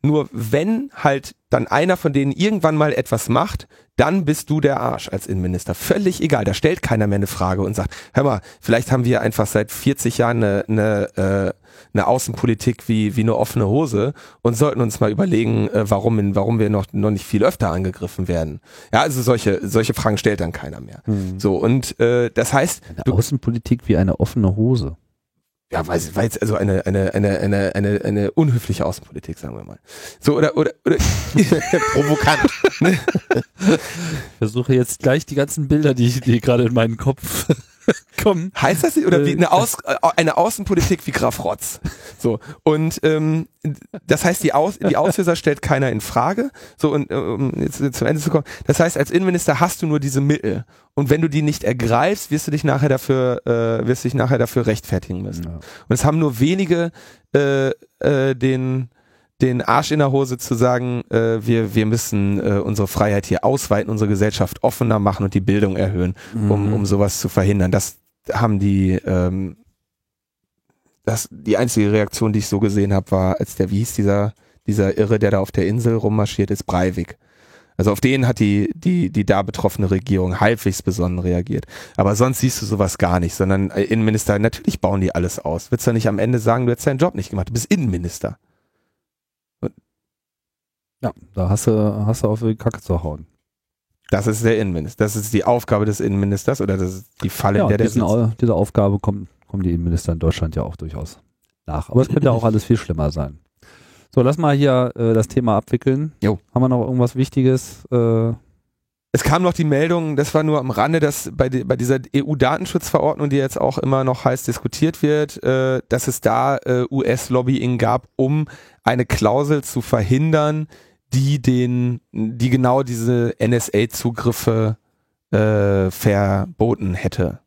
Nur wenn halt dann einer von denen irgendwann mal etwas macht, dann bist du der Arsch als Innenminister. Völlig egal. Da stellt keiner mehr eine Frage und sagt, hör mal, vielleicht haben wir einfach seit 40 Jahren eine, eine, äh, eine Außenpolitik wie, wie eine offene Hose und sollten uns mal überlegen, äh, warum, warum wir noch, noch nicht viel öfter angegriffen werden. Ja, also solche, solche Fragen stellt dann keiner mehr. Hm. So, und äh, das heißt, Eine Außenpolitik wie eine offene Hose. Ja, weil, es also eine, eine, eine, eine, eine, eine unhöfliche Außenpolitik, sagen wir mal. So, oder, oder, oder Provokant. Ich versuche jetzt gleich die ganzen Bilder, die, die gerade in meinen Kopf kommen. heißt das nicht? Oder wie Äh, eine, Aus, äh, eine Außenpolitik wie Graf Rotz. So. Und ähm, das heißt, die, Aus, die Auslöser stellt keiner in Frage. So, und äh, um jetzt zum Ende zu kommen. Das heißt, als Innenminister hast du nur diese Mittel. Und wenn du die nicht ergreifst, wirst du dich nachher dafür, äh, wirst du dich nachher dafür rechtfertigen müssen. Ja. Und es haben nur wenige äh, äh, den den Arsch in der Hose zu sagen, äh, wir, wir müssen äh, unsere Freiheit hier ausweiten, unsere Gesellschaft offener machen und die Bildung erhöhen, um, Mhm. um sowas zu verhindern. Das haben die, ähm, das, die einzige Reaktion, die ich so gesehen habe, war, als der, wie hieß dieser, dieser Irre, der da auf der Insel rummarschiert ist, Breivik. Also auf den hat die, die, die da betroffene Regierung halbwegs besonnen reagiert. Aber sonst siehst du sowas gar nicht, sondern äh, Innenminister, natürlich bauen die alles aus. Willst du nicht am Ende sagen, du hättest deinen Job nicht gemacht, du bist Innenminister. Ja, da hast du, hast du auf die Kacke zu hauen. Das ist der Innenminister. Das ist die Aufgabe des Innenministers oder das ist die Falle, Ja, in der der diesen, sitzt. Diese Aufgabe kommen, kommen die Innenminister in Deutschland ja auch durchaus nach. Aber es könnte ja auch alles viel schlimmer sein. So, lass mal hier äh, das Thema abwickeln. Jo. Haben wir noch irgendwas Wichtiges? Äh, Es kam noch die Meldung, das war nur am Rande, dass bei, die, bei dieser EU-Datenschutzverordnung, die jetzt auch immer noch heiß diskutiert wird, äh, dass es da äh, US-Lobbying gab, um eine Klausel zu verhindern, die den, die genau diese NSA-Zugriffe äh, verboten hätte.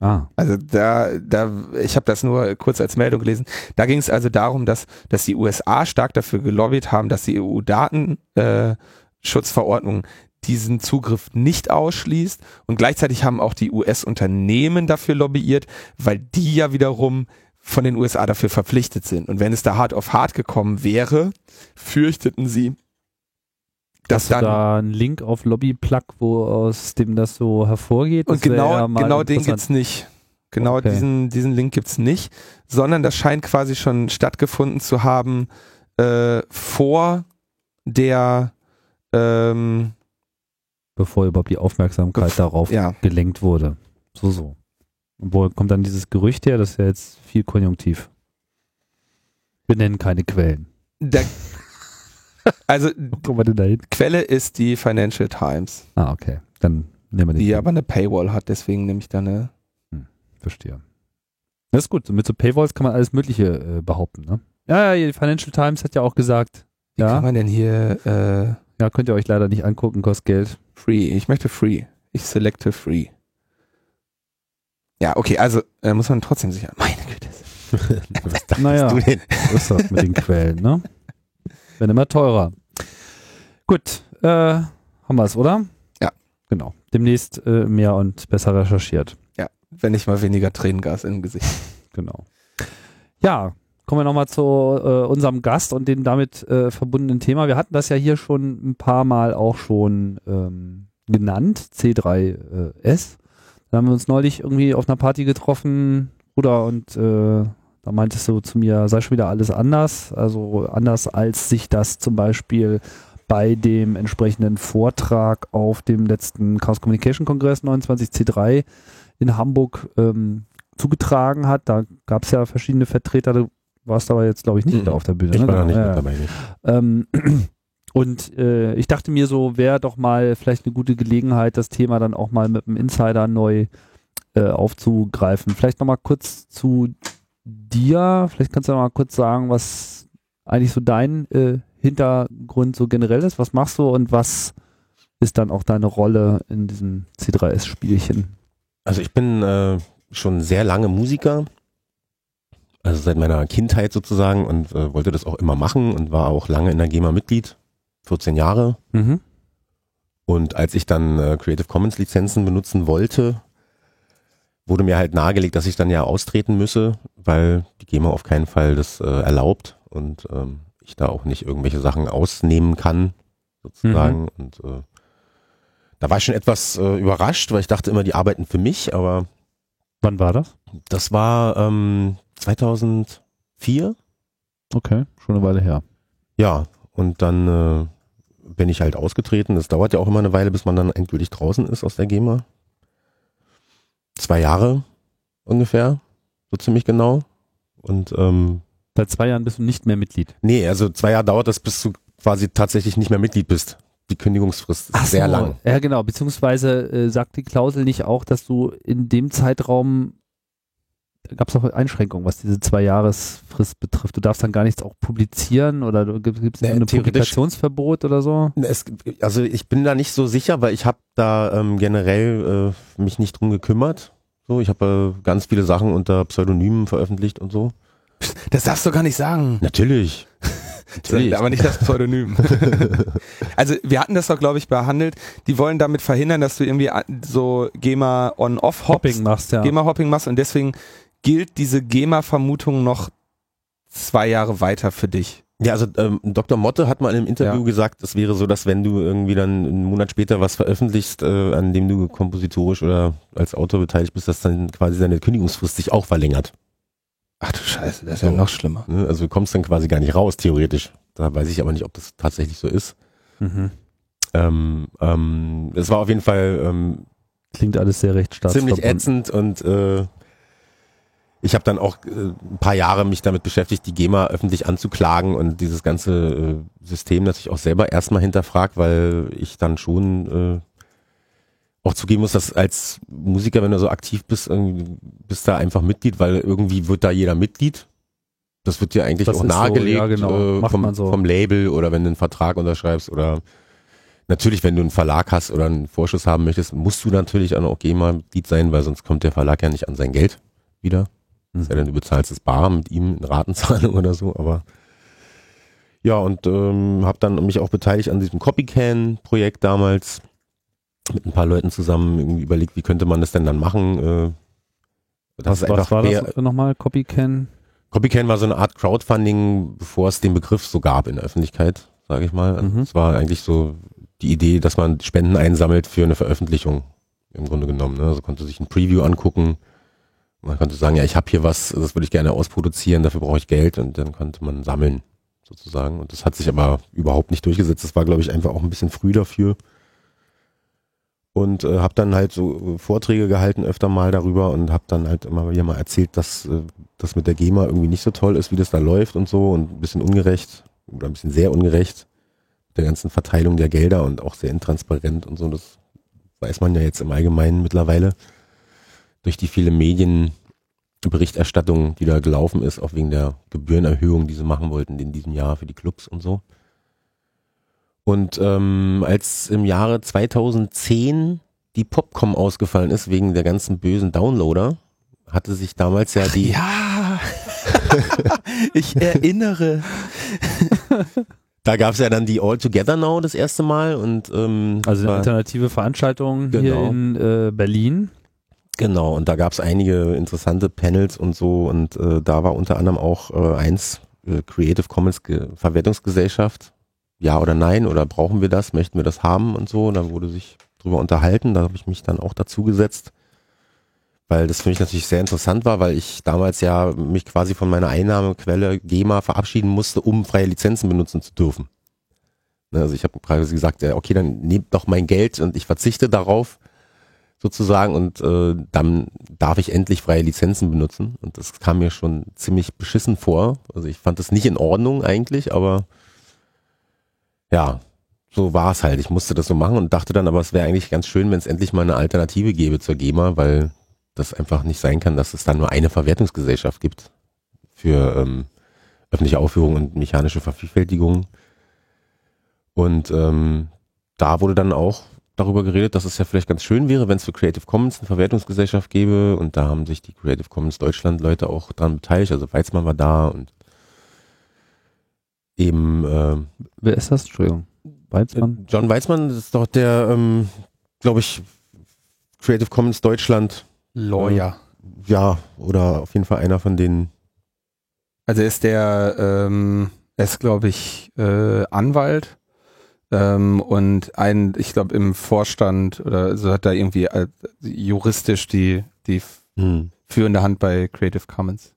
ah, Also da, da, ich habe das nur kurz als Meldung gelesen. Da ging es also darum, dass, dass die USA stark dafür gelobbyt haben, dass die EU-Datenschutzverordnung diesen Zugriff nicht ausschließt und gleichzeitig haben auch die US-Unternehmen dafür lobbyiert, weil die ja wiederum von den USA dafür verpflichtet sind. Und wenn es da hart auf hart gekommen wäre, fürchteten sie, dass dann da einen Link auf Lobbyplug, wo aus dem das so hervorgeht? Und genau, ja genau den gibt's nicht. Genau Okay. diesen, diesen Link gibt's nicht, sondern das scheint quasi schon stattgefunden zu haben äh, vor der ähm, Bevor überhaupt die Aufmerksamkeit darauf ja, gelenkt wurde. So, so. Und wo kommt dann dieses Gerücht her? Das ist ja jetzt viel konjunktiv. Wir nennen keine Quellen. der, also denn hin? Quelle ist die Financial Times, Ah, okay. Dann nehmen wir den. die aber eine Paywall hat, deswegen nehme ich da eine. Verstehe. Das ist gut. Mit so Paywalls kann man alles Mögliche äh, behaupten, ne? Ja, ja, die Financial Times hat ja auch gesagt, Wie Ja. kann man denn hier äh, ja, könnt ihr euch leider nicht angucken, kostet Geld. free? Ich möchte free. Ich selecte free. Ja, okay, also äh, muss man trotzdem sicher. Meine Güte. Was dachtest Naja. du denn? Ist das mit den Quellen, ne? Werden immer teurer. Gut, äh, haben wir es, oder? Ja. Genau. Demnächst äh, mehr und besser recherchiert. Wenn nicht mal weniger Tränengas im Gesicht. Genau. Ja, kommen wir nochmal zu äh, unserem Gast und dem damit äh, verbundenen Thema. Wir hatten das ja hier schon ein paar Mal auch schon ähm, genannt, C3S. Da haben wir uns neulich irgendwie auf einer Party getroffen, Bruder, und äh, da meintest du zu mir, sei schon wieder alles anders. Also anders als sich das zum Beispiel bei dem entsprechenden Vortrag auf dem letzten Chaos Communication Kongress 29C3 in Hamburg ähm, zugetragen hat. Da gab es ja verschiedene Vertreter. Du warst aber jetzt, glaube ich, nicht Mhm. auf der Bühne. Ich ne? war da nicht Ja, mit dabei. Nicht. Ähm, und äh, ich dachte mir so, wäre doch mal vielleicht eine gute Gelegenheit, das Thema dann auch mal mit einem Insider neu äh, aufzugreifen. Vielleicht nochmal kurz zu dir. Vielleicht kannst du mal kurz sagen, was eigentlich so dein äh, Hintergrund so generell ist. Was machst du und was ist dann auch deine Rolle in diesem C3S-Spielchen? Also ich bin äh, schon sehr lange Musiker, also seit meiner Kindheit sozusagen und äh, wollte das auch immer machen und war auch lange in der GEMA Mitglied, 14 Jahre. Mhm. Und als ich dann äh, Creative Commons Lizenzen benutzen wollte, wurde mir halt nahegelegt, dass ich dann ja austreten müsse, weil die GEMA auf keinen Fall das äh, erlaubt und ähm, ich da auch nicht irgendwelche Sachen ausnehmen kann, sozusagen. Mhm. Und äh, da war ich schon etwas äh, überrascht, weil ich dachte immer, die arbeiten für mich, aber Wann war das? das war ähm, 2004, Okay, schon eine Weile her. ja. Und dann äh, bin ich halt ausgetreten. Das dauert ja auch immer eine Weile, bis man dann endgültig draußen ist aus der GEMA. Zwei Jahre ungefähr, so ziemlich genau. Und ähm, Seit zwei Jahren bist du nicht mehr Mitglied. nee, also zwei Jahre dauert das, bis du quasi tatsächlich nicht mehr Mitglied bist. Die Kündigungsfrist ist sehr lang. Ja, genau. Beziehungsweise äh, sagt die Klausel nicht auch, dass du in dem Zeitraum, gab es auch Einschränkungen, was diese zwei Jahresfrist betrifft. Du darfst dann gar nichts auch publizieren oder gibt es Nee, ein Publikationsverbot oder so? Es, also ich bin da nicht so sicher, weil ich habe da ähm, generell äh, mich nicht drum gekümmert. So, ich habe äh, ganz viele Sachen unter Pseudonymen veröffentlicht und so. Das darfst du gar nicht sagen. Natürlich. Natürlich. Aber nicht das Pseudonym. also wir hatten das doch, glaube ich, behandelt. Die wollen damit verhindern, dass du irgendwie an- so GEMA on-off Hopping machst, ja. GEMA-Hopping machst und deswegen gilt diese GEMA-Vermutung noch zwei Jahre weiter für dich. Ja, also ähm, Dr. Motte hat mal in einem Interview Ja. gesagt, es wäre so, dass wenn du irgendwie dann einen Monat später was veröffentlichst, äh, an dem du kompositorisch oder als Autor beteiligt bist, dass dann quasi deine Kündigungsfrist sich auch verlängert. Ach du Scheiße, das ist So. ja noch schlimmer. Ne? Also du kommst dann quasi gar nicht raus, theoretisch. Da weiß ich aber nicht, ob das tatsächlich so ist. Mhm. Ähm, ähm, es war auf jeden Fall ähm, Klingt alles sehr recht ziemlich staatsverbunden. ätzend und äh, ich habe dann auch äh, ein paar Jahre mich damit beschäftigt, die GEMA öffentlich anzuklagen und dieses ganze äh, System natürlich auch selber erstmal hinterfragt, weil ich dann schon äh, auch zugeben muss, dass als Musiker, wenn du so aktiv bist, bist da einfach Mitglied, weil irgendwie wird da jeder Mitglied. Das wird dir eigentlich Das auch ist so, nahegelegt ja, genau. äh, vom, so. vom Label oder wenn du einen Vertrag unterschreibst oder natürlich, wenn du einen Verlag hast oder einen Vorschuss haben möchtest, musst du natürlich auch GEMA-Mitglied sein, weil sonst kommt der Verlag ja nicht an sein Geld wieder. Mhm. Sei denn, du bezahlst es bar mit ihm in Ratenzahlung oder so, aber ja, und ähm, habe dann mich auch beteiligt an diesem Copycan-Projekt damals mit ein paar Leuten zusammen irgendwie überlegt, wie könnte man das denn dann machen. Äh, Was, ist was war das nochmal? Copycan? Copycan war so eine Art Crowdfunding, bevor es den Begriff so gab in der Öffentlichkeit, sage ich mal. Mhm. Es war eigentlich so die Idee, dass man Spenden einsammelt für eine Veröffentlichung im Grunde genommen. Ne? Also konnte sich ein Preview angucken. Man konnte sagen, ja, ich habe hier was, das würde ich gerne ausproduzieren, dafür brauche ich Geld und dann konnte man sammeln sozusagen. Und das hat sich aber überhaupt nicht durchgesetzt. Das war, glaube ich, einfach auch ein bisschen früh dafür. Und äh, habe dann halt so äh, Vorträge gehalten öfter mal darüber und habe dann halt immer wieder mal erzählt, dass äh, das mit der GEMA irgendwie nicht so toll ist, wie das da läuft und so und ein bisschen ungerecht oder ein bisschen sehr ungerecht der ganzen Verteilung der Gelder und auch sehr intransparent und so. Das weiß man ja jetzt im Allgemeinen mittlerweile durch die viele Medienberichterstattung, die da gelaufen ist, auch wegen der Gebührenerhöhung, die sie machen wollten in diesem Jahr für die Clubs und so. Und ähm, als im Jahre 2010 die Popcom ausgefallen ist wegen der ganzen bösen Downloader, hatte sich damals ja die Ja, ich erinnere. Da gab es ja dann die All Together Now das erste Mal und ähm, Also eine alternative Veranstaltung hier Genau. in äh, Berlin. Genau und da gab es einige interessante Panels und so und äh, da war unter anderem auch äh, eins äh, Creative Commons Ge Verwertungsgesellschaft. Ja oder nein oder brauchen wir das? Möchten wir das haben und so? Und da wurde sich drüber unterhalten da habe ich mich dann auch dazu gesetzt weil das für mich natürlich sehr interessant war weil ich damals ja mich quasi von meiner Einnahmequelle GEMA verabschieden musste um freie Lizenzen benutzen zu dürfen. Ne, Also ich habe quasi gesagt, ja, okay, dann nehmt doch mein Geld und ich verzichte darauf sozusagen und äh, dann darf ich endlich freie Lizenzen benutzen. Und das kam mir schon ziemlich beschissen vor. Also ich fand das nicht in Ordnung eigentlich, aber ja, so war es halt. Ich musste das so machen und dachte dann, aber es wäre eigentlich ganz schön, wenn es endlich mal eine Alternative gäbe zur GEMA, weil das einfach nicht sein kann, dass es dann nur eine Verwertungsgesellschaft gibt für ähm, öffentliche Aufführungen und mechanische Vervielfältigungen. Und ähm, da wurde dann auch darüber geredet, dass es ja vielleicht ganz schön wäre, wenn es für Creative Commons eine Verwertungsgesellschaft gäbe. Und da haben sich die Creative Commons Deutschland Leute auch dran beteiligt. Also Weizmann war da und eben, äh, Wer ist das? Entschuldigung. Weizmann? John Weizmann ist doch der, ähm, glaube ich, Creative Commons Deutschland. Lawyer. Ja, oder auf jeden Fall einer von denen. Also er ist der, ähm, er ist glaube ich äh, Anwalt ähm, und ein, ich glaube im Vorstand oder so hat er irgendwie äh, juristisch die die Hm. führende Hand bei Creative Commons.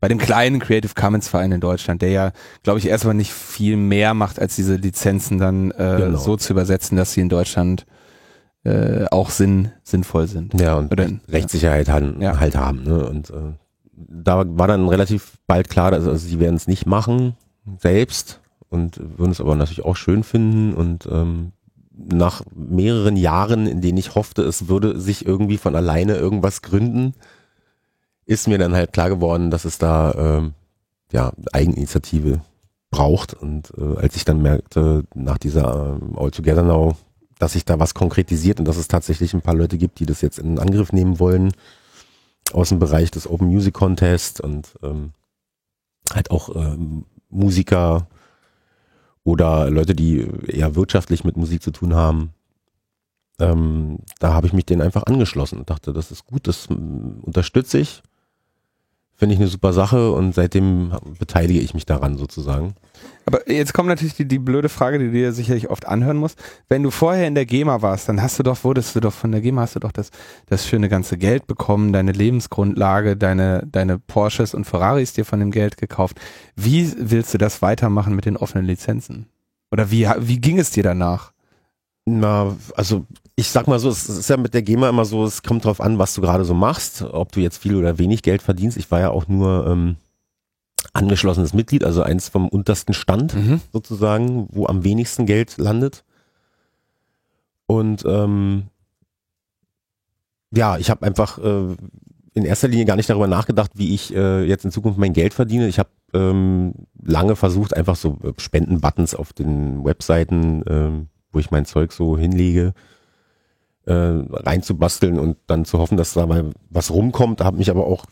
Bei dem kleinen Creative Commons Verein in Deutschland, der ja, glaube ich, erstmal nicht viel mehr macht, als diese Lizenzen dann äh, Genau. so zu übersetzen, dass sie in Deutschland äh, auch sinn, sinnvoll sind. Ja, und Oder, Rechtssicherheit han- Ja. halt haben. Ne? Und äh, da war dann relativ bald klar, dass, also sie werden es nicht machen selbst und würden es aber natürlich auch schön finden. Und ähm, nach mehreren Jahren, in denen ich hoffte, es würde sich irgendwie von alleine irgendwas gründen, ist mir dann halt klar geworden, dass es da ähm, ja Eigeninitiative braucht. Und äh, als ich dann merkte nach dieser ähm, All Together Now dass sich da was konkretisiert und dass es tatsächlich ein paar Leute gibt, die das jetzt in Angriff nehmen wollen aus dem Bereich des Open Music Contest und ähm, halt auch ähm, Musiker oder Leute, die eher wirtschaftlich mit Musik zu tun haben. Ähm, da habe ich mich denen einfach angeschlossen und dachte, das ist gut, das mm, unterstütze ich. Finde ich eine super Sache und seitdem beteilige ich mich daran sozusagen. Aber jetzt kommt natürlich die, die blöde Frage, die du dir sicherlich oft anhören musst. Wenn du vorher in der GEMA warst, dann hast du doch, wurdest du doch von der GEMA, hast du doch das, das schöne ganze Geld bekommen, deine Lebensgrundlage, deine, deine Porsches und Ferraris dir von dem Geld gekauft. Wie willst du das weitermachen mit den offenen Lizenzen? Oder wie, wie ging es dir danach? Na, also ich sag mal so, es ist ja mit der GEMA immer so, es kommt drauf an, was du gerade so machst, ob du jetzt viel oder wenig Geld verdienst. Ich war ja auch nur ähm, angeschlossenes Mitglied, also eins vom untersten Stand sozusagen, wo am wenigsten Geld landet. Und ähm, ja, ich habe einfach äh, in erster Linie gar nicht darüber nachgedacht, wie ich äh, jetzt in Zukunft mein Geld verdiene. Ich habe ähm, lange versucht, einfach so äh, Spenden-Buttons auf den Webseiten, ähm, wo ich mein Zeug so hinlege, äh, reinzubasteln und dann zu hoffen, dass da mal was rumkommt. Habe mich aber auch,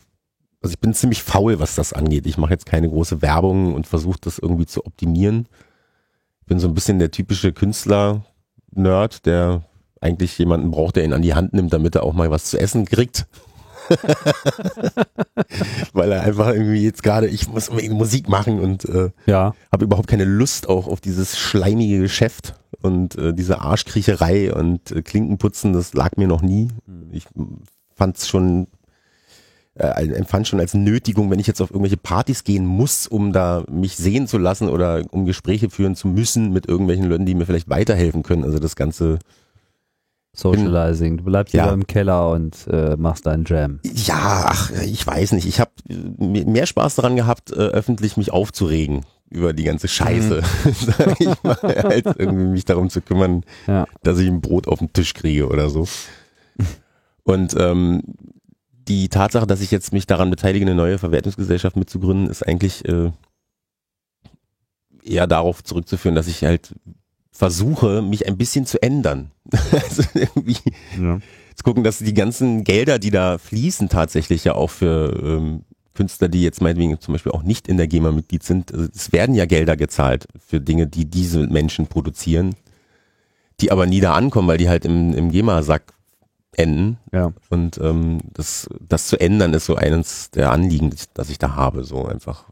also ich bin ziemlich faul, was das angeht. Ich mache jetzt keine große Werbung und versuche das irgendwie zu optimieren. Ich bin so ein bisschen der typische Künstler-Nerd, der eigentlich jemanden braucht, der ihn an die Hand nimmt, damit er auch mal was zu essen kriegt. Weil er einfach irgendwie jetzt gerade, ich muss unbedingt Musik machen und äh, Ja. habe überhaupt keine Lust auch auf dieses schleimige Geschäft und äh, diese Arschkriecherei und äh, Klinkenputzen, das lag mir noch nie. Ich fand es schon, äh, empfand schon als Nötigung, wenn ich jetzt auf irgendwelche Partys gehen muss, um da mich sehen zu lassen oder um Gespräche führen zu müssen mit irgendwelchen Leuten, die mir vielleicht weiterhelfen können. Also das Ganze, Socializing. Du bleibst Ja. im Keller und äh, machst deinen Jam. ja, ach, ich weiß nicht. Ich habe mehr Spaß daran gehabt, äh, öffentlich mich aufzuregen über die ganze Scheiße, sag ich mal, als irgendwie mich darum zu kümmern, Ja. dass ich ein Brot auf den Tisch kriege oder so. Und ähm, die Tatsache, dass ich jetzt mich daran beteilige, eine neue Verwertungsgesellschaft mitzugründen, ist eigentlich äh, eher darauf zurückzuführen, dass ich halt versuche, mich ein bisschen zu ändern. also irgendwie Ja. zu gucken, dass die ganzen Gelder, die da fließen, tatsächlich ja auch für ähm, Künstler, die jetzt meinetwegen zum Beispiel auch nicht in der GEMA Mitglied sind, also es werden ja Gelder gezahlt für Dinge, die diese Menschen produzieren, die aber nie da ankommen, weil die halt im, im GEMA-Sack enden. Ja. Und ähm, das, das zu ändern ist so eines der Anliegen, das ich da habe, so einfach.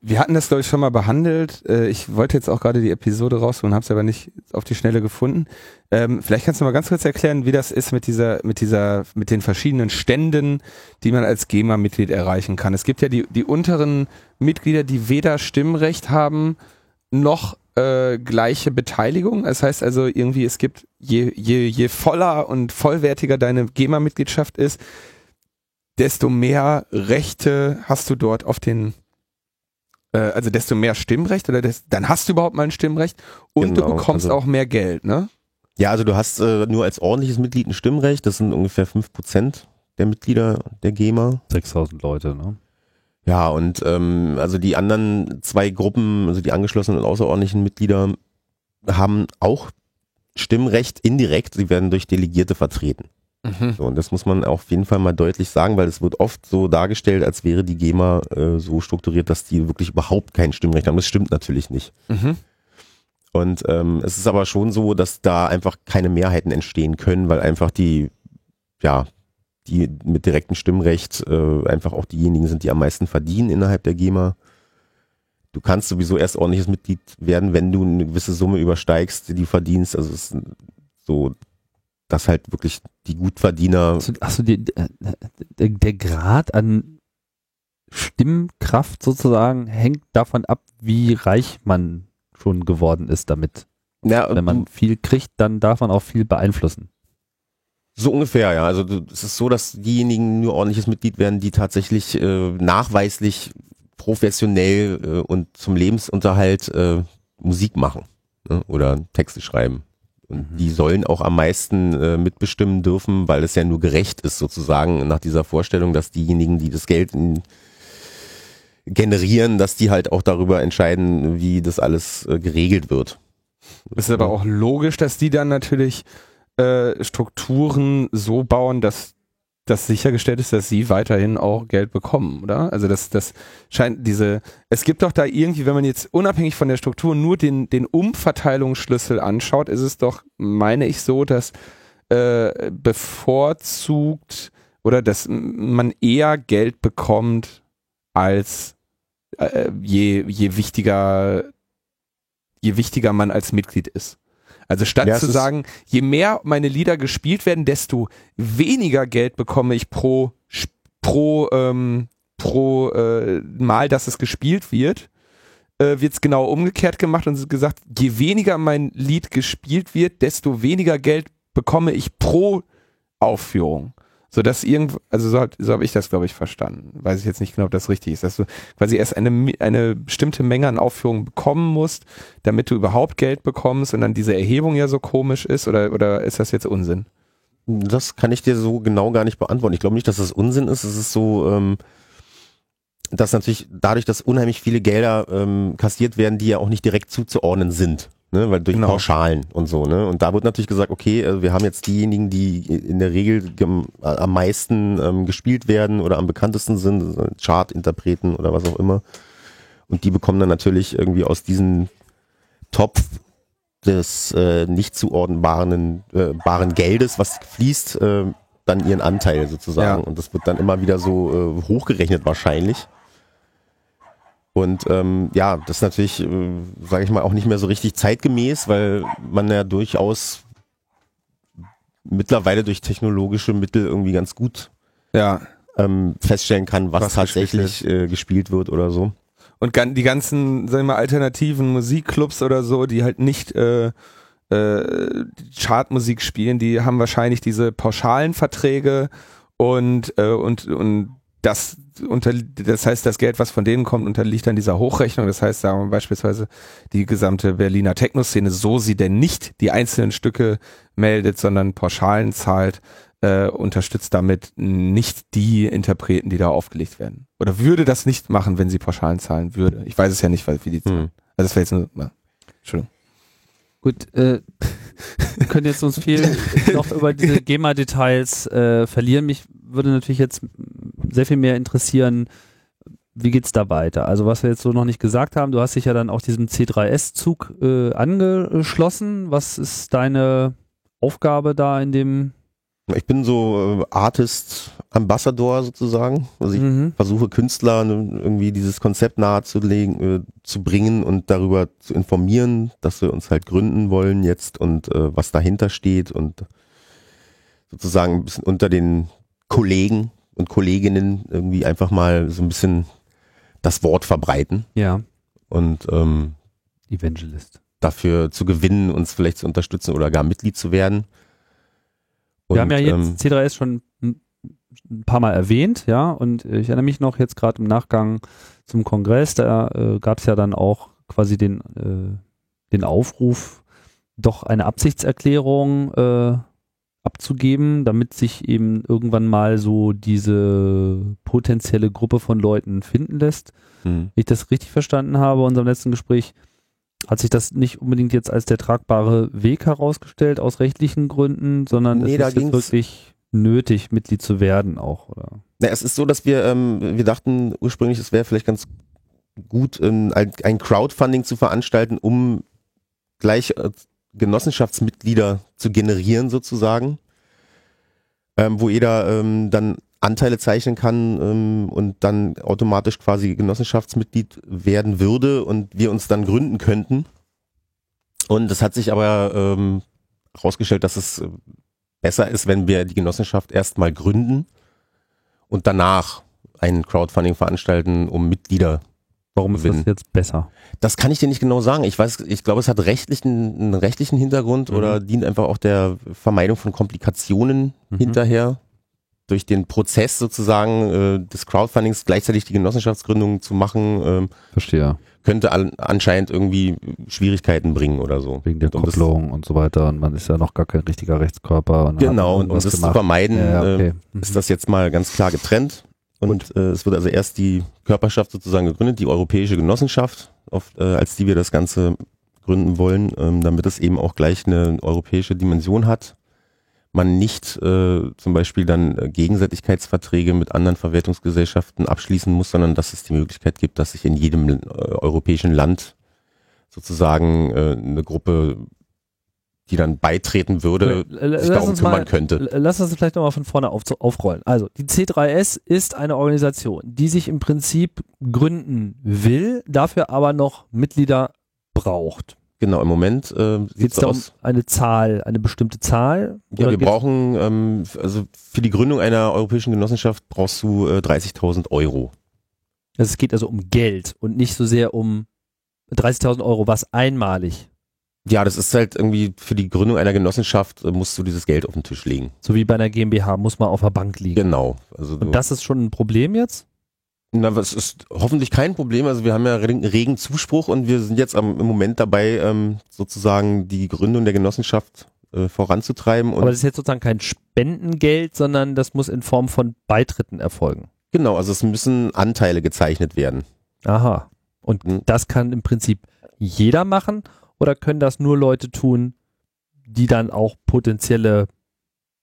Wir- hatten das, glaube ich, schon mal behandelt. Äh, Ich wollte jetzt auch gerade die Episode rausholen, habe es aber nicht auf die Schnelle gefunden. Ähm, vielleicht kannst du mal ganz kurz erklären, wie das ist mit dieser, mit dieser, mit den verschiedenen Ständen, die man als GEMA-Mitglied erreichen kann. Es gibt ja die, die unteren Mitglieder, die weder Stimmrecht haben noch äh, gleiche Beteiligung. Das heißt also irgendwie, es gibt je, je, je voller und vollwertiger deine GEMA-Mitgliedschaft ist, desto mehr Rechte hast du dort auf den äh, also desto mehr Stimmrecht oder des, dann hast du überhaupt mal ein Stimmrecht und du Genau, bekommst also- auch mehr Geld, ne? Ja, also du hast äh, nur als ordentliches Mitglied ein Stimmrecht, das sind ungefähr fünf Prozent der Mitglieder der GEMA. 6000 Leute, ne? Ja, und ähm, also die anderen zwei Gruppen, also die angeschlossenen und außerordentlichen Mitglieder, haben auch Stimmrecht indirekt, sie werden durch Delegierte vertreten. So, und das muss man auf jeden Fall mal deutlich sagen, weil es wird oft so dargestellt, als wäre die GEMA äh, so strukturiert, dass die wirklich überhaupt kein Stimmrecht haben. Das stimmt natürlich nicht. Mhm. Und ähm, es ist aber schon so, dass da einfach keine Mehrheiten entstehen können, weil einfach die, ja, die mit direktem Stimmrecht äh, einfach auch diejenigen sind, die am meisten verdienen innerhalb der GEMA. Du kannst sowieso erst ordentliches Mitglied werden, wenn du eine gewisse Summe übersteigst, die du verdienst. Also es ist so, dass halt wirklich die Gutverdiener. Achso, die, äh, der, der Grad an Stimmkraft sozusagen hängt davon ab, wie reich man schon geworden ist damit. Ja, Wenn man viel kriegt, dann darf man auch viel beeinflussen. So ungefähr, ja. Also es ist so, dass diejenigen nur ordentliches Mitglied werden, die tatsächlich äh, nachweislich professionell äh, und zum Lebensunterhalt äh, Musik machen ne? oder Texte schreiben. Und Mhm. die sollen auch am meisten äh, mitbestimmen dürfen, weil es ja nur gerecht ist sozusagen nach dieser Vorstellung, dass diejenigen, die das Geld in, generieren, dass die halt auch darüber entscheiden, wie das alles äh, geregelt wird. Es ist aber auch logisch, dass die dann natürlich äh, Strukturen so bauen, dass das sichergestellt ist, dass sie weiterhin auch Geld bekommen, oder? Also das, das scheint diese, es gibt doch da irgendwie, wenn man jetzt unabhängig von der Struktur nur den, den Umverteilungsschlüssel anschaut, ist es doch, meine ich so, dass äh, bevorzugt oder dass man eher Geld bekommt als äh, je, je wichtiger je wichtiger man als Mitglied ist. Also statt Ja, zu sagen, je mehr meine Lieder gespielt werden, desto weniger Geld bekomme ich pro pro ähm, pro äh, Mal, dass es gespielt wird, äh, wird es genau umgekehrt gemacht und gesagt, je weniger mein Lied gespielt wird, desto weniger Geld bekomme ich pro Aufführung. So dass irgend, also so, so habe ich das, glaube ich, verstanden. Weiß ich jetzt nicht genau, ob das richtig ist, dass du quasi erst eine, eine bestimmte Menge an Aufführungen bekommen musst, damit du überhaupt Geld bekommst und dann diese Erhebung ja so komisch ist oder, oder ist das jetzt Unsinn? Das kann ich dir so genau gar nicht beantworten. Ich glaube nicht, dass das Unsinn ist. Es ist so, ähm, dass natürlich dadurch, dass unheimlich viele Gelder ähm, kassiert werden, die ja auch nicht direkt zuzuordnen sind. Ne, weil durch Genau. Pauschalen und so, ne? Und da wird natürlich gesagt, okay, äh, wir haben jetzt diejenigen, die in der Regel äh, am meisten ähm, gespielt werden oder am bekanntesten sind, Chart-Interpreten oder was auch immer. Und die bekommen dann natürlich irgendwie aus diesem Topf des äh, nicht zuordnenbaren äh, baren Geldes, was fließt, äh, dann ihren Anteil sozusagen. Ja. Und das wird dann immer wieder so äh, hochgerechnet wahrscheinlich. Und ähm, ja, das ist natürlich, äh, sage ich mal, auch nicht mehr so richtig zeitgemäß, weil man ja durchaus mittlerweile durch technologische Mittel irgendwie ganz gut Ja. ähm, feststellen kann, was, Was tatsächlich äh, gespielt wird oder so. Und die ganzen, sagen wir mal, alternativen Musikclubs oder so, die halt nicht äh, äh, Chartmusik spielen, die haben wahrscheinlich diese pauschalen Verträge und, äh, und, und das unter, das heißt, das Geld, was von denen kommt, unterliegt dann dieser Hochrechnung. Das heißt, sagen wir beispielsweise die gesamte Berliner Techno-Szene, so sie denn nicht die einzelnen Stücke meldet, sondern Pauschalen zahlt, äh, unterstützt damit nicht die Interpreten, die da aufgelegt werden. Oder würde das nicht machen, wenn sie Pauschalen zahlen würde. Ich weiß es ja nicht, weil wie die zahlen. Hm. Also das wäre jetzt nur, ja. Entschuldigung. Gut, äh, wir können jetzt uns viel noch über diese GEMA-Details äh, verlieren. Mich würde natürlich jetzt sehr viel mehr interessieren, wie geht's da weiter? Also was wir jetzt so noch nicht gesagt haben, du hast dich ja dann auch diesem C3S-Zug äh, angeschlossen. Was ist deine Aufgabe da in dem? Ich bin so äh, Artist Ambassador sozusagen. Also ich Mhm. versuche Künstler ne, irgendwie dieses Konzept nahezulegen, äh, zu bringen und darüber zu informieren, dass wir uns halt gründen wollen jetzt und äh, was dahinter steht und sozusagen ein bisschen unter den Kollegen und Kolleginnen irgendwie einfach mal so ein bisschen das Wort verbreiten Ja, und ähm, Evangelist. dafür zu gewinnen, uns vielleicht zu unterstützen oder gar Mitglied zu werden. Wir haben ja jetzt ähm, C3S schon ein paar Mal erwähnt, ja, und ich erinnere mich noch jetzt gerade im Nachgang zum Kongress, da äh, gab es ja dann auch quasi den, äh, den Aufruf, doch eine Absichtserklärung äh, abzugeben, damit sich eben irgendwann mal so diese potenzielle Gruppe von Leuten finden lässt. hm. Wenn ich das richtig verstanden habe, in unserem letzten Gespräch, hat sich das nicht unbedingt jetzt als der tragbare Weg herausgestellt aus rechtlichen Gründen, sondern Nee, es ist wirklich nötig, Mitglied zu werden auch, oder? Na, es ist so, dass wir, ähm, wir dachten ursprünglich, es wäre vielleicht ganz gut, ähm, ein, ein Crowdfunding zu veranstalten, um gleich äh, Genossenschaftsmitglieder zu generieren sozusagen, ähm, wo jeder ähm, dann Anteile zeichnen kann ähm, und dann automatisch quasi Genossenschaftsmitglied werden würde und wir uns dann gründen könnten. Und es hat sich aber ähm, herausgestellt, dass es äh, besser ist, wenn wir die Genossenschaft erstmal gründen und danach ein Crowdfunding veranstalten, um Mitglieder Warum ist das jetzt besser? Das kann ich dir nicht genau sagen. Ich weiß, ich glaube, es hat rechtlichen, einen rechtlichen Hintergrund Mhm. oder dient einfach auch der Vermeidung von Komplikationen Mhm. hinterher. Durch den Prozess sozusagen äh, des Crowdfundings gleichzeitig die Genossenschaftsgründung zu machen, ähm, Verstehe. könnte an, anscheinend irgendwie Schwierigkeiten bringen oder so. Wegen der Und Kopplung und so weiter. Und man ist ja noch gar kein richtiger Rechtskörper. Und Genau, und um das zu gemacht. vermeiden, Ja, ja, äh, okay. Mhm. ist das jetzt mal ganz klar getrennt. Und äh, es wird also erst die Körperschaft sozusagen gegründet, die Europäische Genossenschaft, auf, äh, als die wir das Ganze gründen wollen, ähm, damit es eben auch gleich eine europäische Dimension hat. Man nicht äh, zum Beispiel dann äh, Gegenseitigkeitsverträge mit anderen Verwertungsgesellschaften abschließen muss, sondern dass es die Möglichkeit gibt, dass sich in jedem äh, europäischen Land sozusagen äh, eine Gruppe, die dann beitreten würde, l- sich darum kümmern mal- könnte. Lass uns vielleicht nochmal von vorne auf, aufrollen. Also, die C3S ist eine Organisation, die sich im Prinzip gründen will, dafür aber noch Mitglieder braucht. Genau, im Moment äh, sieht es da um aus. eine Zahl, eine bestimmte Zahl? Ja, wir brauchen, ähm, also für die Gründung einer europäischen Genossenschaft brauchst du äh, 30.000 Euro. Also es geht also um Geld und nicht so sehr um 30.000 Euro, was einmalig. Ja, das ist halt irgendwie für die Gründung einer Genossenschaft äh, musst du dieses Geld auf den Tisch legen. So wie bei einer GmbH muss man auf der Bank liegen. Genau. Also Und das ist schon ein Problem jetzt? na, was ist hoffentlich kein Problem. Also wir haben ja regen, Zuspruch und wir sind jetzt am, im Moment dabei, ähm, sozusagen die Gründung der Genossenschaft äh, voranzutreiben. Aber das ist jetzt sozusagen kein Spendengeld, sondern das muss in Form von Beitritten erfolgen. genau, also es müssen Anteile gezeichnet werden. Aha. Und Hm. das kann im Prinzip jeder machen oder können das nur Leute tun, die dann auch potenzielle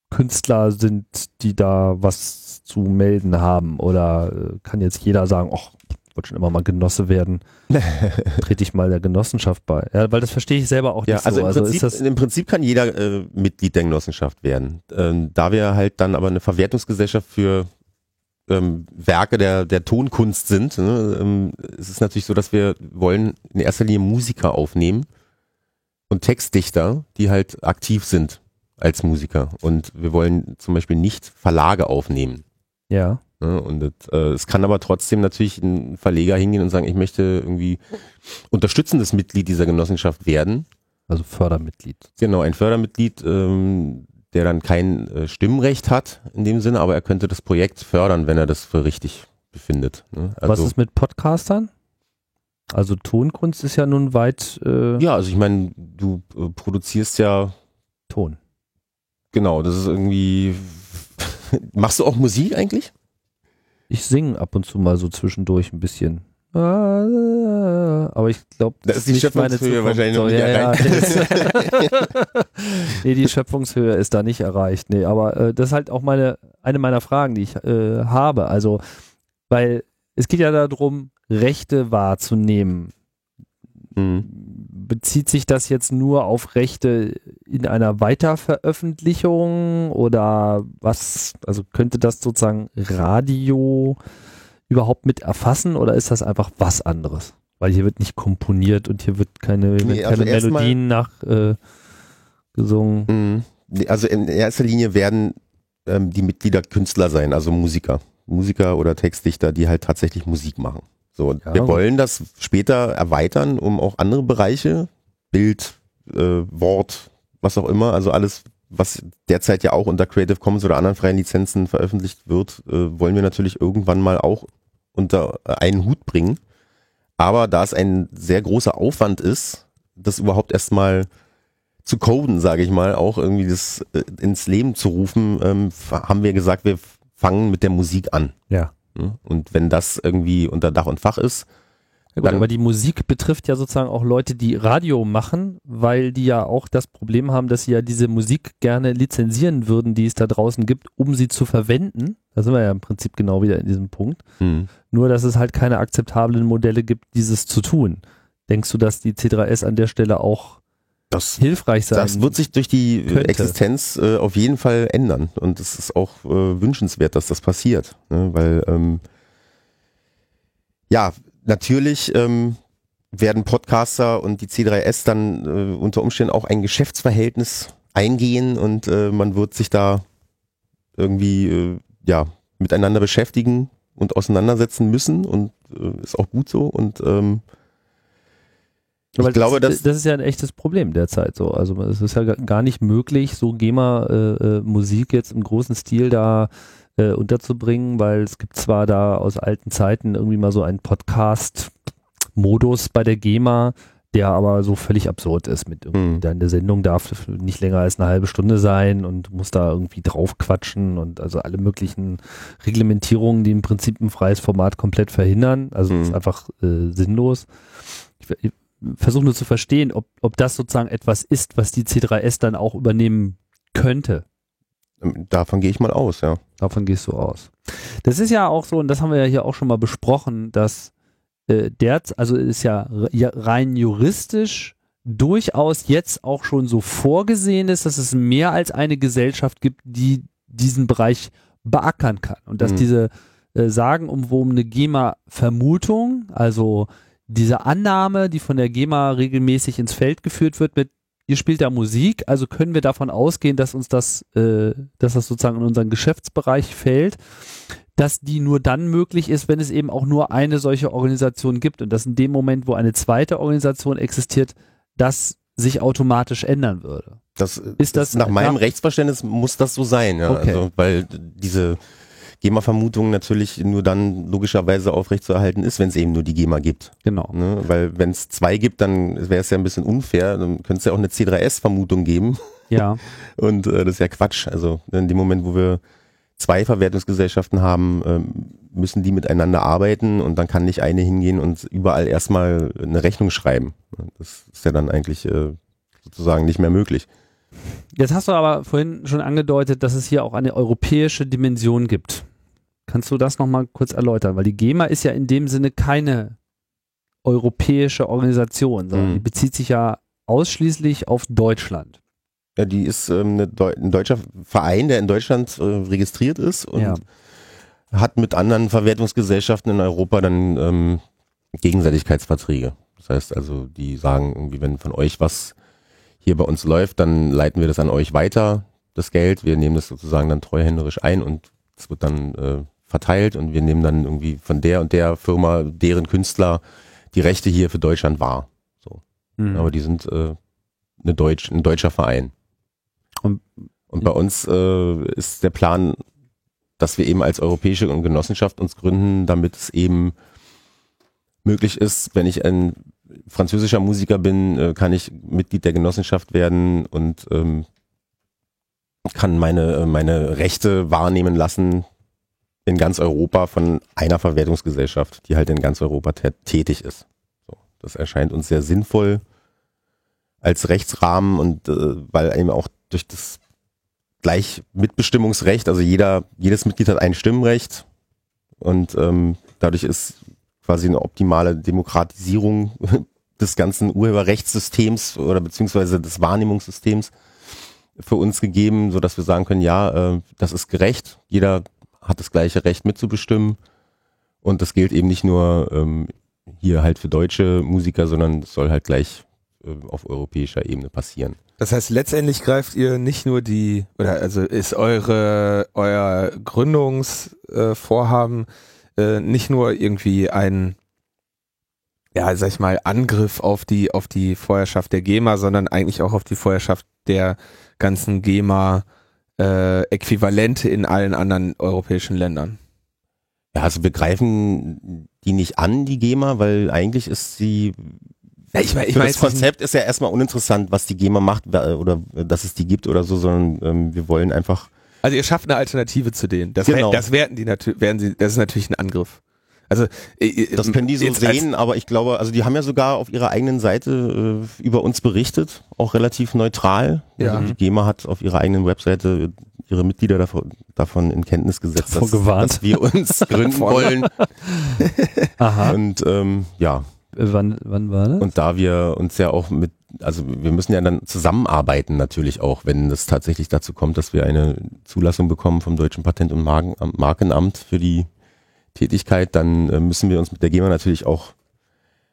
Künstler sind, die da was zu melden haben? Oder äh, kann jetzt jeder sagen, ach, ich wollte schon immer mal Genosse werden, trete ich mal der Genossenschaft bei? Ja, weil das verstehe ich selber auch Ja, nicht also, so. im, Prinzip, ist das, im Prinzip kann jeder äh, Mitglied der Genossenschaft werden. Ähm, da wir halt dann aber eine Verwertungsgesellschaft für ähm, Werke der, der Tonkunst sind, ne, ähm, es ist natürlich so, dass wir wollen in erster Linie Musiker aufnehmen und Textdichter, die halt aktiv sind als Musiker. Und wir wollen zum Beispiel nicht Verlage aufnehmen. ja. Ne? Und das, äh, es kann aber trotzdem natürlich ein Verleger hingehen und sagen, ich möchte irgendwie unterstützendes Mitglied dieser Genossenschaft werden. Also Fördermitglied. Genau, ein Fördermitglied, ähm, der dann kein äh, Stimmrecht hat in dem Sinne, aber er könnte das Projekt fördern, wenn er das für richtig befindet. Ne? Was Also, ist mit Podcastern? Also Tonkunst ist ja nun weit äh, ja, also ich meine, du äh, produzierst ja, Ton. genau, das ist irgendwie, machst du auch Musik eigentlich? Ich singe ab und zu mal so zwischendurch ein bisschen. Aber ich glaube, Da ist die Schöpfungshöhe wahrscheinlich noch nicht ja, ja, erreicht. nee, die Schöpfungshöhe ist da nicht erreicht. Nee, aber äh, das ist halt auch meine, eine meiner Fragen, die ich äh, habe. Also, weil es geht ja darum, Rechte wahrzunehmen. Hm. Bezieht sich das jetzt nur auf Rechte in einer Weiterveröffentlichung oder was? Also könnte das sozusagen Radio überhaupt mit erfassen oder ist das einfach was anderes? Weil hier wird nicht komponiert und hier wird keine, Nee, also keine Melodien nach äh, gesungen. Mhm. Also in erster Linie werden ähm, die Mitglieder Künstler sein, also Musiker. Musiker oder Textdichter, die halt tatsächlich Musik machen. So, Ja, wir wollen das später erweitern, um auch andere Bereiche, Bild, äh, Wort, was auch immer, also alles, was derzeit ja auch unter Creative Commons oder anderen freien Lizenzen veröffentlicht wird, äh, wollen wir natürlich irgendwann mal auch unter einen Hut bringen. Aber da es ein sehr großer Aufwand ist, das überhaupt erstmal zu coden, sage ich mal, auch irgendwie das äh, ins Leben zu rufen, ähm, haben wir gesagt, wir fangen mit der Musik an. Ja. Ne? Und wenn das irgendwie unter Dach und Fach ist, Ja gut, Dann- aber die Musik betrifft ja sozusagen auch Leute, die Radio machen, weil die ja auch das Problem haben, dass sie ja diese Musik gerne lizenzieren würden, die es da draußen gibt, um sie zu verwenden. Da sind wir ja im Prinzip genau wieder in diesem Punkt. Nur, dass es halt keine akzeptablen Modelle gibt, dieses zu tun. Denkst du, dass die C3S an der Stelle auch Das, hilfreich sein. das wird sich durch die äh, könnte. Existenz äh, auf jeden Fall ändern. Und es ist auch äh, wünschenswert, dass das passiert. Ne? Weil, ähm, ja, natürlich ähm, werden Podcaster und die C3S dann äh, unter Umständen auch ein Geschäftsverhältnis eingehen und äh, man wird sich da irgendwie äh, ja miteinander beschäftigen und auseinandersetzen müssen und ist auch gut so und ähm, ich Aber glaube, das, das ist ja ein echtes Problem derzeit so. Also es ist ja ga- gar nicht möglich, so GEMA-Musik jetzt im großen Stil da äh, unterzubringen, weil es gibt zwar da aus alten Zeiten irgendwie mal so einen Podcast-Modus bei der GEMA, der aber so völlig absurd ist mit irgendwie, Hm. deine Sendung darf nicht länger als eine halbe Stunde sein und du musst da irgendwie draufquatschen und also alle möglichen Reglementierungen, die im Prinzip ein freies Format komplett verhindern. Also das ist Hm. einfach äh, sinnlos. Ich versuche nur zu verstehen, ob, ob das sozusagen etwas ist, was die C3S dann auch übernehmen könnte. ähm, davon gehe ich mal aus, ja. Davon gehst du aus. Das ist ja auch so, und das haben wir ja hier auch schon mal besprochen, dass äh, der, also ist ja, rein juristisch durchaus jetzt auch schon so vorgesehen ist, dass es mehr als eine Gesellschaft gibt, die diesen Bereich beackern kann. Und dass Mhm. diese äh, sagenumwobene GEMA-Vermutung, also diese Annahme, die von der GEMA regelmäßig ins Feld geführt wird mit ihr spielt da Musik, also können wir davon ausgehen, dass uns das, äh, dass das sozusagen in unseren Geschäftsbereich fällt, dass die nur dann möglich ist, wenn es eben auch nur eine solche Organisation gibt und dass in dem Moment, wo eine zweite Organisation existiert, das sich automatisch ändern würde. Das Ist das- nach meinem. Rechtsverständnis muss das so sein, ja. Okay. Also, weil diese GEMA-Vermutung natürlich nur dann logischerweise aufrechtzuerhalten ist, wenn es eben nur die GEMA gibt. Genau. Ne? Weil wenn es zwei gibt, dann wäre es ja ein bisschen unfair. Dann könnte es ja auch eine C3S-Vermutung geben. Ja. Und äh, das ist ja Quatsch. Also in dem Moment, wo wir zwei Verwertungsgesellschaften haben, ähm, müssen die miteinander arbeiten und dann kann nicht eine hingehen und überall erstmal eine Rechnung schreiben. Das ist ja dann eigentlich äh, sozusagen nicht mehr möglich. Jetzt hast du aber vorhin schon angedeutet, dass es hier auch eine europäische Dimension gibt. Kannst du das nochmal kurz erläutern? Weil die GEMA ist ja in dem Sinne keine europäische Organisation, sondern Mhm. die bezieht sich ja ausschließlich auf Deutschland. Ja, die ist ähm, eine Deu ein deutscher Verein, der in Deutschland äh, registriert ist und Ja. hat mit anderen Verwertungsgesellschaften in Europa dann ähm, Gegenseitigkeitsverträge. Das heißt also, die sagen irgendwie, wenn von euch was hier bei uns läuft, dann leiten wir das an euch weiter, das Geld. Wir nehmen das sozusagen dann treuhänderisch ein und es wird dann äh, verteilt und wir nehmen dann irgendwie von der und der Firma, deren Künstler die Rechte hier für Deutschland wahr. Mhm. Aber die sind äh, eine Deutsch, ein deutscher Verein. Und- Und bei uns äh, ist der Plan, dass wir eben als europäische Genossenschaft uns gründen, damit es eben möglich ist, wenn ich ein französischer Musiker bin, äh, kann ich Mitglied der Genossenschaft werden und ähm, kann meine, äh, meine Rechte wahrnehmen lassen in ganz Europa von einer Verwertungsgesellschaft, die halt in ganz Europa tä- tätig ist. So, das erscheint uns sehr sinnvoll als Rechtsrahmen und äh, weil eben auch durch das gleich Mitbestimmungsrecht, also jeder, jedes Mitglied hat ein Stimmrecht und ähm, dadurch ist quasi eine optimale Demokratisierung des ganzen Urheberrechtssystems oder beziehungsweise des Wahrnehmungssystems für uns gegeben, so dass wir sagen können, ja, äh, das ist gerecht, jeder hat das gleiche Recht mitzubestimmen und das gilt eben nicht nur ähm, hier halt für deutsche Musiker, sondern es soll halt gleich äh, auf europäischer Ebene passieren. Das heißt, letztendlich greift ihr nicht nur die, oder also ist eure, euer Gründungsvorhaben äh, nicht nur irgendwie ein, ja, sag ich mal, Angriff auf die, auf die Vorherrschaft der GEMA, sondern eigentlich auch auf die Vorherrschaft der ganzen GEMA äh, Äquivalente in allen anderen europäischen Ländern. Ja, also wir greifen die nicht an, die GEMA, weil eigentlich ist sie Ja, ich mein- ich für mein das Konzept ist ja erstmal uninteressant, was die GEMA macht oder äh, dass es die gibt oder so, sondern ähm, wir wollen einfach Also ihr schafft eine Alternative zu denen. Das, Genau. das werden die natürlich, werden sie, das ist natürlich ein Angriff. Also äh, Das können die so sehen, aber ich glaube, also die haben ja sogar auf ihrer eigenen Seite äh, über uns berichtet, auch relativ neutral. Ja. Also die GEMA hat auf ihrer eigenen Webseite ihre Mitglieder davon, davon in Kenntnis gesetzt, dass, dass wir uns gründen wollen. Aha. Und ähm, ja, Äh, wann, wann war das? und da wir uns ja auch mit also wir müssen ja dann zusammenarbeiten natürlich auch, wenn es tatsächlich dazu kommt, dass wir eine Zulassung bekommen vom Deutschen Patent- und Marken, Markenamt für die Tätigkeit, dann äh, müssen wir uns mit der GEMA natürlich auch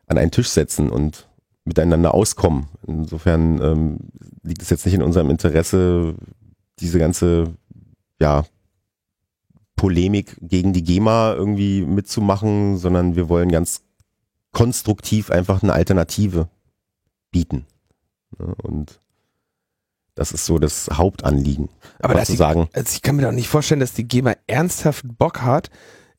an einen Tisch setzen und miteinander auskommen. Insofern ähm, liegt es jetzt nicht in unserem Interesse, diese ganze ja, Polemik gegen die GEMA irgendwie mitzumachen, sondern wir wollen ganz konstruktiv einfach eine Alternative bieten. Und das ist so das Hauptanliegen. Aber zu sagen. Also ich kann mir doch nicht vorstellen, dass die GEMA ernsthaft Bock hat,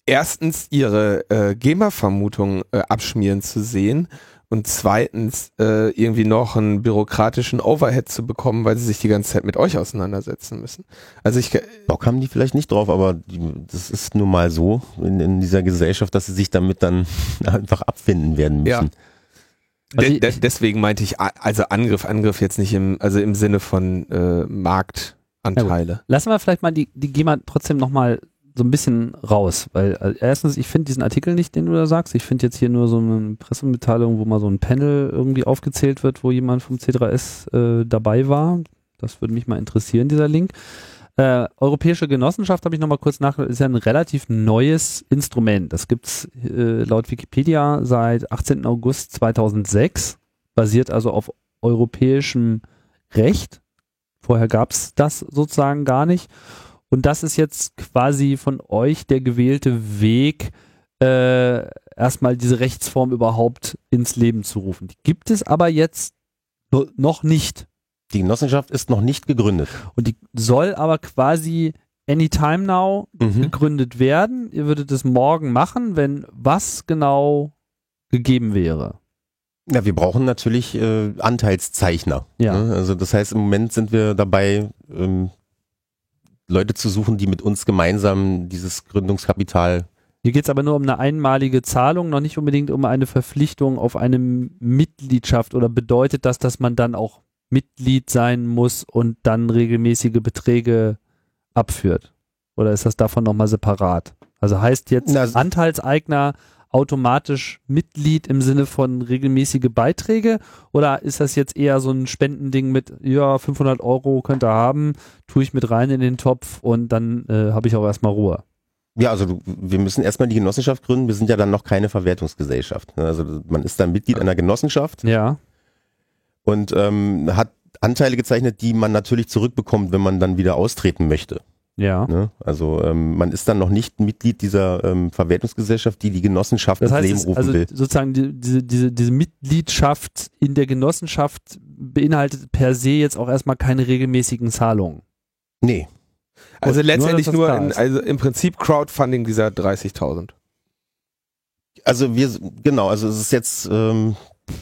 erstens ihre äh, GEMA-Vermutung äh, abschmieren zu sehen und zweitens äh, irgendwie noch einen bürokratischen Overhead zu bekommen, weil sie sich die ganze Zeit mit euch auseinandersetzen müssen. Also ich Bock haben die vielleicht nicht drauf, aber die, das ist nun mal so in, in, dieser Gesellschaft, dass sie sich damit dann einfach abfinden werden müssen. Ja. Also de de deswegen meinte ich also Angriff, Angriff jetzt nicht im also im Sinne von äh, Marktanteile. Ja, Lassen wir vielleicht mal die die GEMA trotzdem nochmal so ein bisschen raus, weil äh, erstens, ich finde diesen Artikel nicht, den du da sagst. Ich finde jetzt hier nur so eine Pressemitteilung, wo mal so ein Panel irgendwie aufgezählt wird, wo jemand vom C3S äh, dabei war. Das würde mich mal interessieren, dieser Link. Äh, Europäische Genossenschaft habe ich nochmal kurz nach, ist ja ein relativ neues Instrument. Das gibt's äh, laut Wikipedia seit 18. August 2006, basiert also auf europäischem Recht. Vorher gab's das sozusagen gar nicht. Und das ist jetzt quasi von euch der gewählte Weg, äh, erstmal diese Rechtsform überhaupt ins Leben zu rufen. Die gibt es aber jetzt noch nicht. Die Genossenschaft ist noch nicht gegründet. Und die soll aber quasi anytime now mhm. gegründet werden. Ihr würdet es morgen machen, wenn was genau gegeben wäre. Ja, wir brauchen natürlich äh, Anteilszeichner. Ja. Ne? Also das heißt, im Moment sind wir dabei, ähm, Leute zu suchen, die mit uns gemeinsam dieses Gründungskapital hier geht es aber nur um eine einmalige Zahlung, noch nicht unbedingt um eine Verpflichtung auf eine Mitgliedschaft oder bedeutet das, dass man dann auch Mitglied sein muss und dann regelmäßige Beträge abführt? Oder ist das davon nochmal separat? Also heißt jetzt Na, Anteilseigner automatisch Mitglied im Sinne von regelmäßige Beiträge oder ist das jetzt eher so ein Spendending mit, ja, 500 Euro könnt ihr haben, tue ich mit rein in den Topf und dann äh, habe ich auch erstmal Ruhe? Ja, also wir müssen erstmal die Genossenschaft gründen. Wir sind ja dann noch keine Verwertungsgesellschaft. Ne? Also man ist dann Mitglied einer Genossenschaft. Ja. Und ähm, hat Anteile gezeichnet, die man natürlich zurückbekommt, wenn man dann wieder austreten möchte. Ja. Ne? Also ähm, man ist dann noch nicht Mitglied dieser ähm, Verwertungsgesellschaft, die die Genossenschaft das heißt, ins Leben rufen also will. Sozusagen die, diese, diese, diese Mitgliedschaft in der Genossenschaft beinhaltet per se jetzt auch erstmal keine regelmäßigen Zahlungen. Nee. Also Und letztendlich nur, nur in, also im Prinzip Crowdfunding dieser 30.000. Also wir, genau, also es ist jetzt, ähm,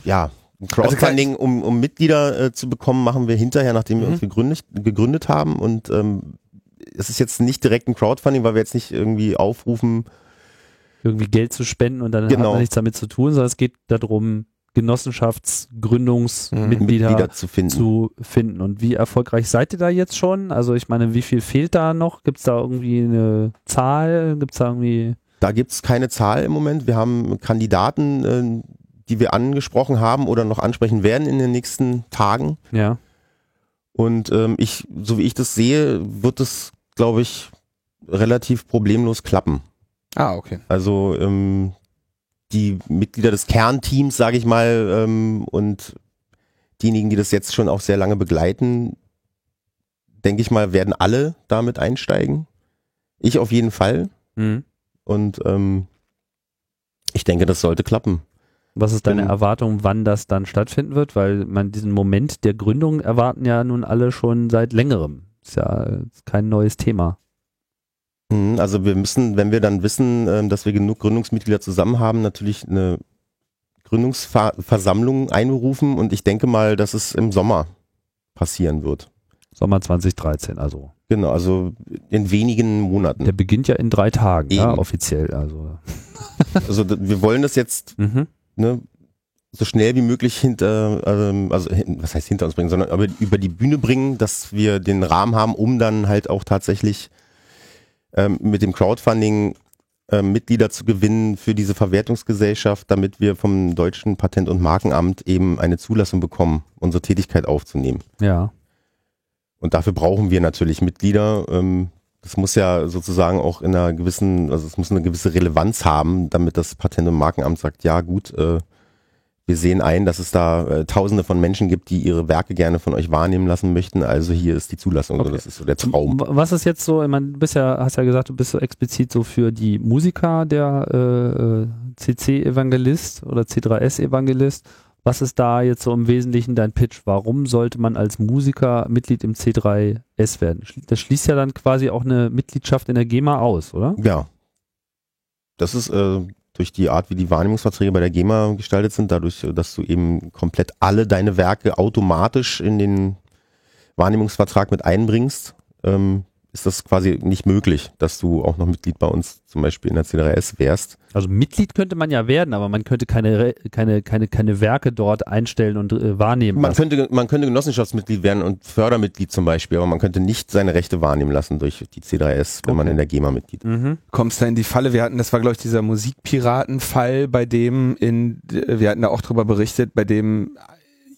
ja, Crowdfunding, also um, um Mitglieder äh, zu bekommen, machen wir hinterher, nachdem wir mhm. uns gegründet, gegründet haben und ähm, es ist jetzt nicht direkt ein Crowdfunding, weil wir jetzt nicht irgendwie aufrufen, irgendwie Geld zu spenden und dann genau. hat man nichts damit zu tun, sondern es geht darum, Genossenschaftsgründungsmitglieder mhm. zu, finden. zu finden. Und wie erfolgreich seid ihr da jetzt schon? Also ich meine, wie viel fehlt da noch? Gibt es da irgendwie eine Zahl? Gibt es da irgendwie... Da gibt es keine Zahl im Moment. Wir haben Kandidaten, äh, die wir angesprochen haben oder noch ansprechen werden in den nächsten Tagen. Ja. Und ähm, ich, so wie ich das sehe, wird es glaube ich, relativ problemlos klappen. Ah, okay. Also ähm, die Mitglieder des Kernteams, sage ich mal, ähm, und diejenigen, die das jetzt schon auch sehr lange begleiten, denke ich mal, werden alle damit einsteigen. Ich auf jeden Fall. Mhm. Und ähm, ich denke, das sollte klappen. Was ist deine Erwartung, wann das dann stattfinden wird? Weil man diesen Moment der Gründung erwarten ja nun alle schon seit längerem. Ist ja kein neues Thema. Mhm, also wir müssen, wenn wir dann wissen, ähm, dass wir genug Gründungsmitglieder zusammen haben, natürlich eine Gründungsversammlung einberufen und ich denke mal, dass es im Sommer passieren wird. Sommer 2013, also. Genau, also in wenigen Monaten. Der beginnt ja in drei Tagen, ja, offiziell. Also. also wir wollen das jetzt mhm. Ne, so schnell wie möglich hinter, ähm, also was heißt hinter uns bringen, sondern aber über die Bühne bringen, dass wir den Rahmen haben, um dann halt auch tatsächlich ähm, mit dem Crowdfunding äh, Mitglieder zu gewinnen für diese Verwertungsgesellschaft, damit wir vom deutschen Patent- und Markenamt eben eine Zulassung bekommen, unsere Tätigkeit aufzunehmen. Ja. Und dafür brauchen wir natürlich Mitglieder. Ähm, das muss ja sozusagen auch in einer gewissen, also es muss eine gewisse Relevanz haben, damit das Patent- und Markenamt sagt, ja gut, äh, wir sehen ein, dass es da äh, tausende von Menschen gibt, die ihre Werke gerne von euch wahrnehmen lassen möchten. Also hier ist die Zulassung. Okay. So, das ist so der Traum. Was ist jetzt so, ich meine, du bist ja, hast ja gesagt, du bist so explizit so für die Musiker der äh, äh, CC-Evangelist oder C3S-Evangelist. Was ist da jetzt so im Wesentlichen dein Pitch? Warum sollte man als Musiker Mitglied im C3S werden? Das schließt ja dann quasi auch eine Mitgliedschaft in der GEMA aus, oder? Ja. Das ist äh, durch die Art, wie die Wahrnehmungsverträge bei der GEMA gestaltet sind, dadurch, äh, dass du eben komplett alle deine Werke automatisch in den Wahrnehmungsvertrag mit einbringst, ähm, ist das quasi nicht möglich, dass du auch noch Mitglied bei uns zum Beispiel in der C3S wärst. Also Mitglied könnte man ja werden, aber man könnte keine, keine, keine, keine Werke dort einstellen und äh, wahrnehmen Man lassen. könnte, man könnte Genossenschaftsmitglied werden und Fördermitglied zum Beispiel, aber man könnte nicht seine Rechte wahrnehmen lassen durch die C3S, wenn man Okay. in der GEMA Mitglied ist. Mhm. kommst da in die Falle. Wir hatten, das war glaube ich dieser Musikpiraten-Fall, bei dem in, wir hatten da auch drüber berichtet, bei dem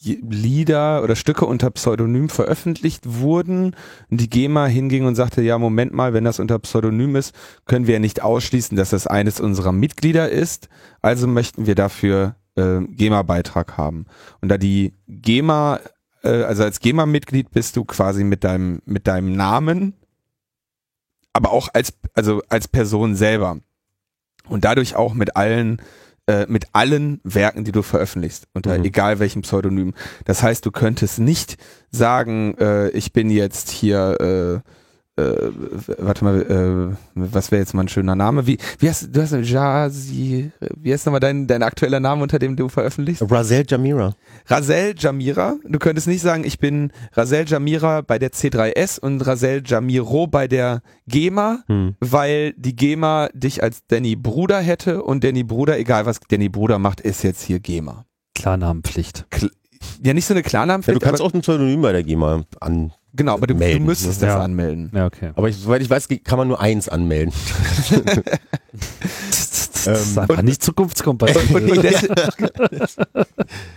Lieder oder Stücke unter Pseudonym veröffentlicht wurden die GEMA hinging und sagte, ja Moment mal, wenn das unter Pseudonym ist, können wir ja nicht ausschließen, dass das eines unserer Mitglieder ist, also möchten wir dafür äh, GEMA-Beitrag haben. Und da die GEMA, äh, also als GEMA-Mitglied bist du quasi mit deinem, mit deinem Namen aber auch als, also als Person selber. Und dadurch auch mit allen, äh, mit allen Werken, die du veröffentlichst, unter Mhm. egal welchem Pseudonym. Das heißt, du könntest nicht sagen, äh, ich bin jetzt hier, äh, äh, warte mal, äh, was wäre jetzt mal ein schöner Name? Wie, wie hast du hast Jasi, wie heißt nochmal dein, dein aktueller Name, unter dem du veröffentlichst? Razel Jamira. Rasel Jamira. Du könntest nicht sagen, ich bin Rasel Jamira bei der C3S und Rasel Jamiro bei der GEMA, Hm. weil die GEMA dich als Danny Bruder hätte und Danny Bruder, egal was Danny Bruder macht, ist jetzt hier GEMA. Klarnamenpflicht. Ja, nicht so eine Ja, Klarnamenpflicht, du kannst auch ein Psynonym bei der GEMA an. Genau, aber du, du melden, müsstest ne? das Ja. anmelden. Ja, okay. Aber ich, soweit ich weiß, kann man nur eins anmelden. Das ist einfach und- nicht zukunftskompatibel. Und, und, des,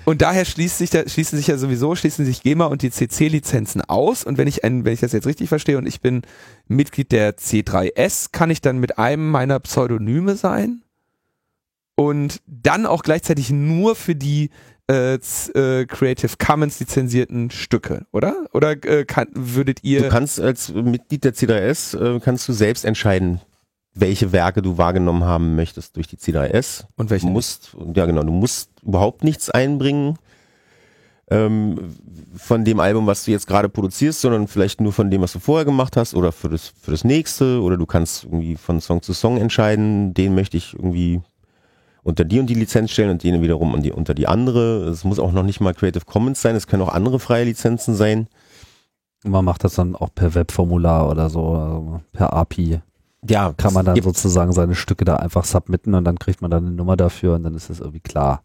und daher schließt sich da, schließen sich ja sowieso, schließen sich GEMA und die CC-Lizenzen aus. Und wenn ich ein, wenn ich das jetzt richtig verstehe und ich bin Mitglied der C3S, kann ich dann mit einem meiner Pseudonyme sein und dann auch gleichzeitig nur für die äh, Creative Commons lizenzierten Stücke, oder? Oder äh, kann, würdet ihr Du kannst als Mitglied der C3S, äh, kannst du selbst entscheiden, welche Werke du wahrgenommen haben möchtest durch die C3S. und welche Du musst, ja genau, du musst überhaupt nichts einbringen ähm, von dem Album, was du jetzt gerade produzierst, sondern vielleicht nur von dem, was du vorher gemacht hast oder für das, für das nächste oder du kannst irgendwie von Song zu Song entscheiden, den möchte ich irgendwie unter die und die Lizenz stellen und den wiederum un- die, unter die andere. Es muss auch noch nicht mal Creative Commons sein, es können auch andere freie Lizenzen sein. Man macht das dann auch per Webformular oder so, also per API. Ja, Kann man dann sozusagen seine Stücke da einfach submitten und dann kriegt man dann eine Nummer dafür und dann ist das irgendwie klar.